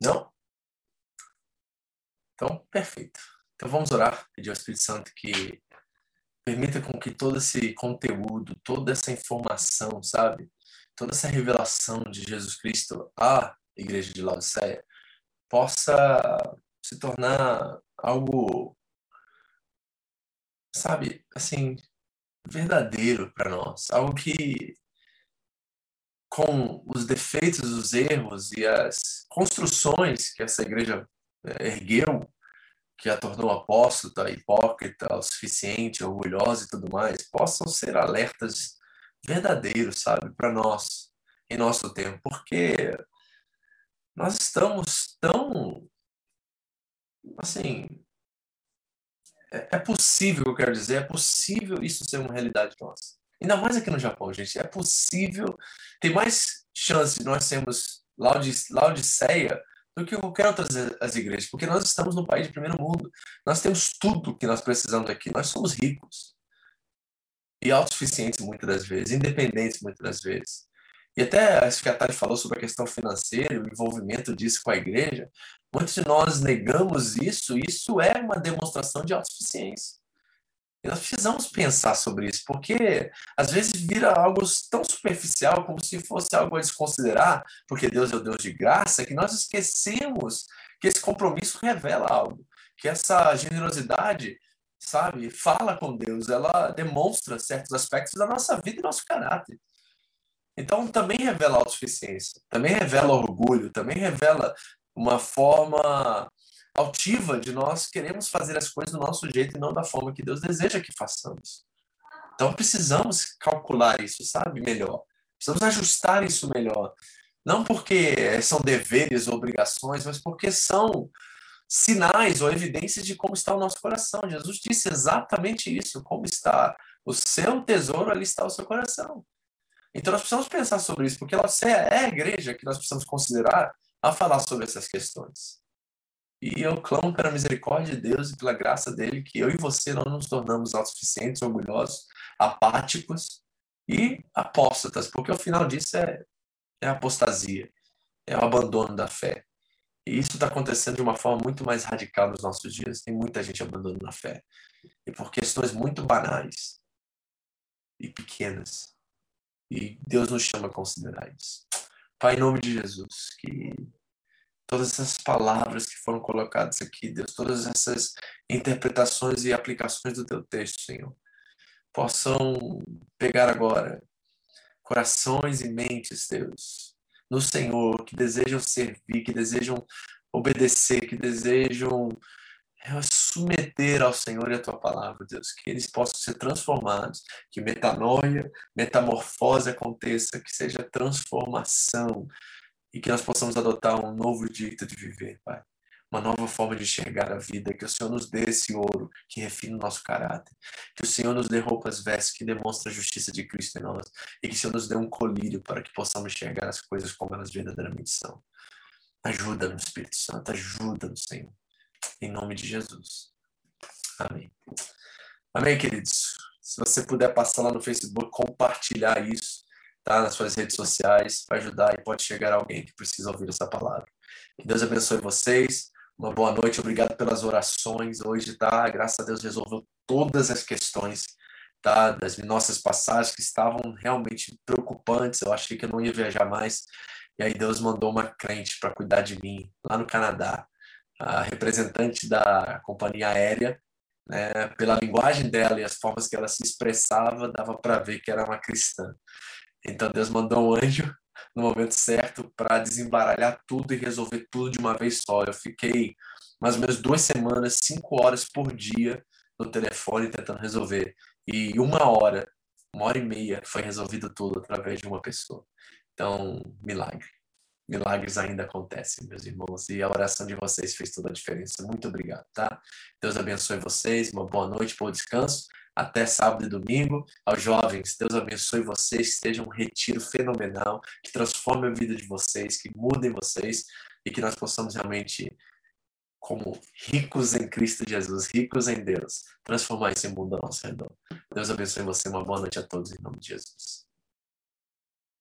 Não? Então, perfeito. Então vamos orar, pedir ao Espírito Santo que permita com que todo esse conteúdo, toda essa informação, sabe? Toda essa revelação de Jesus Cristo à igreja de Laodiceia possa se tornar algo, sabe, assim, verdadeiro para nós, algo que com os defeitos, os erros e as construções que essa igreja é, ergueu, que a tornou apóstata, hipócrita, o suficiente, orgulhosa e tudo mais, possam ser alertas verdadeiros, sabe, para nós, em nosso tempo, porque nós estamos tão, assim, é, é possível, eu quero dizer, é possível isso ser uma realidade nossa. Ainda mais aqui no Japão, gente. É possível. Tem mais chance de nós sermos Laodiceia do que qualquer outra as igrejas, porque nós estamos no país de primeiro mundo. Nós temos tudo que nós precisamos aqui. Nós somos ricos e autossuficientes muitas das vezes, independentes muitas das vezes. E até que a Tati falou sobre a questão financeira, o envolvimento disso com a igreja. Muitos de nós negamos isso, isso é uma demonstração de autossuficiência. Nós precisamos pensar sobre isso, porque às vezes vira algo tão superficial, como se fosse algo a desconsiderar, porque Deus é o Deus de graça, que nós esquecemos que esse compromisso revela algo, que essa generosidade, sabe, fala com Deus, ela demonstra certos aspectos da nossa vida e nosso caráter. Então também revela autossuficiência, também revela orgulho, também revela uma forma altiva de nós queremos fazer as coisas do nosso jeito e não da forma que Deus deseja que façamos. Então precisamos calcular isso, sabe, melhor. Precisamos ajustar isso melhor. Não porque são deveres ou obrigações, mas porque são sinais ou evidências de como está o nosso coração. Jesus disse exatamente isso: como está o seu tesouro, ali está o seu coração. Então nós precisamos pensar sobre isso, porque ela é a igreja que nós precisamos considerar a falar sobre essas questões. E eu clamo pela misericórdia de Deus e pela graça dele que eu e você não nos tornamos autossuficientes, orgulhosos, apáticos e apóstatas, porque o final disso é, é apostasia, é o abandono da fé. E isso está acontecendo de uma forma muito mais radical nos nossos dias. Tem muita gente abandonando a fé. E por questões muito banais e pequenas. E Deus nos chama a considerar isso. Pai, em nome de Jesus, que todas essas palavras que foram colocadas aqui, Deus, todas essas interpretações e aplicações do teu texto, Senhor, possam pegar agora corações e mentes, Deus, no Senhor, que desejam servir, que desejam obedecer, que desejam submeter ao Senhor e à tua palavra, Deus, que eles possam ser transformados, que metanoia, metamorfose aconteça, que seja transformação, e que nós possamos adotar um novo jeito de viver, Pai. Uma nova forma de enxergar a vida, que o Senhor nos dê esse ouro que refina o nosso caráter, que o Senhor nos dê roupas vestes que demonstram a justiça de Cristo em nós, e que o Senhor nos dê um colírio para que possamos enxergar as coisas como elas verdadeiramente são. Ajuda-nos, Espírito Santo, ajuda-nos, Senhor, em nome de Jesus. Amém. Amém, queridos. Se você puder passar lá no Facebook, compartilhar isso, tá? Nas suas redes sociais, para ajudar e pode chegar alguém que precisa ouvir essa palavra. Que Deus abençoe vocês. Uma boa noite, obrigado pelas orações. Hoje, tá? Graças a Deus resolveu todas as questões, tá? Das nossas passagens que estavam realmente preocupantes. Eu achei que eu não ia viajar mais. E aí Deus mandou uma crente para cuidar de mim lá no Canadá, a representante da companhia aérea, né, pela linguagem dela e as formas que ela se expressava, dava para ver que era uma cristã. Então Deus mandou um anjo no momento certo para desembaralhar tudo e resolver tudo de uma vez só. Eu fiquei mais ou menos duas semanas, cinco horas por dia no telefone tentando resolver. E uma hora, uma hora e meia foi resolvido tudo através de uma pessoa. Então, milagre. Milagres ainda acontecem, meus irmãos, e a oração de vocês fez toda a diferença. Muito obrigado, tá? Deus abençoe vocês, uma boa noite, bom descanso até sábado e domingo. Aos jovens, Deus abençoe vocês, que um retiro fenomenal, que transforme a vida de vocês, que mudem vocês e que nós possamos realmente, como ricos em Cristo Jesus, ricos em Deus, transformar esse mundo ao nosso redor. Deus abençoe você, uma boa noite a todos, em nome de Jesus.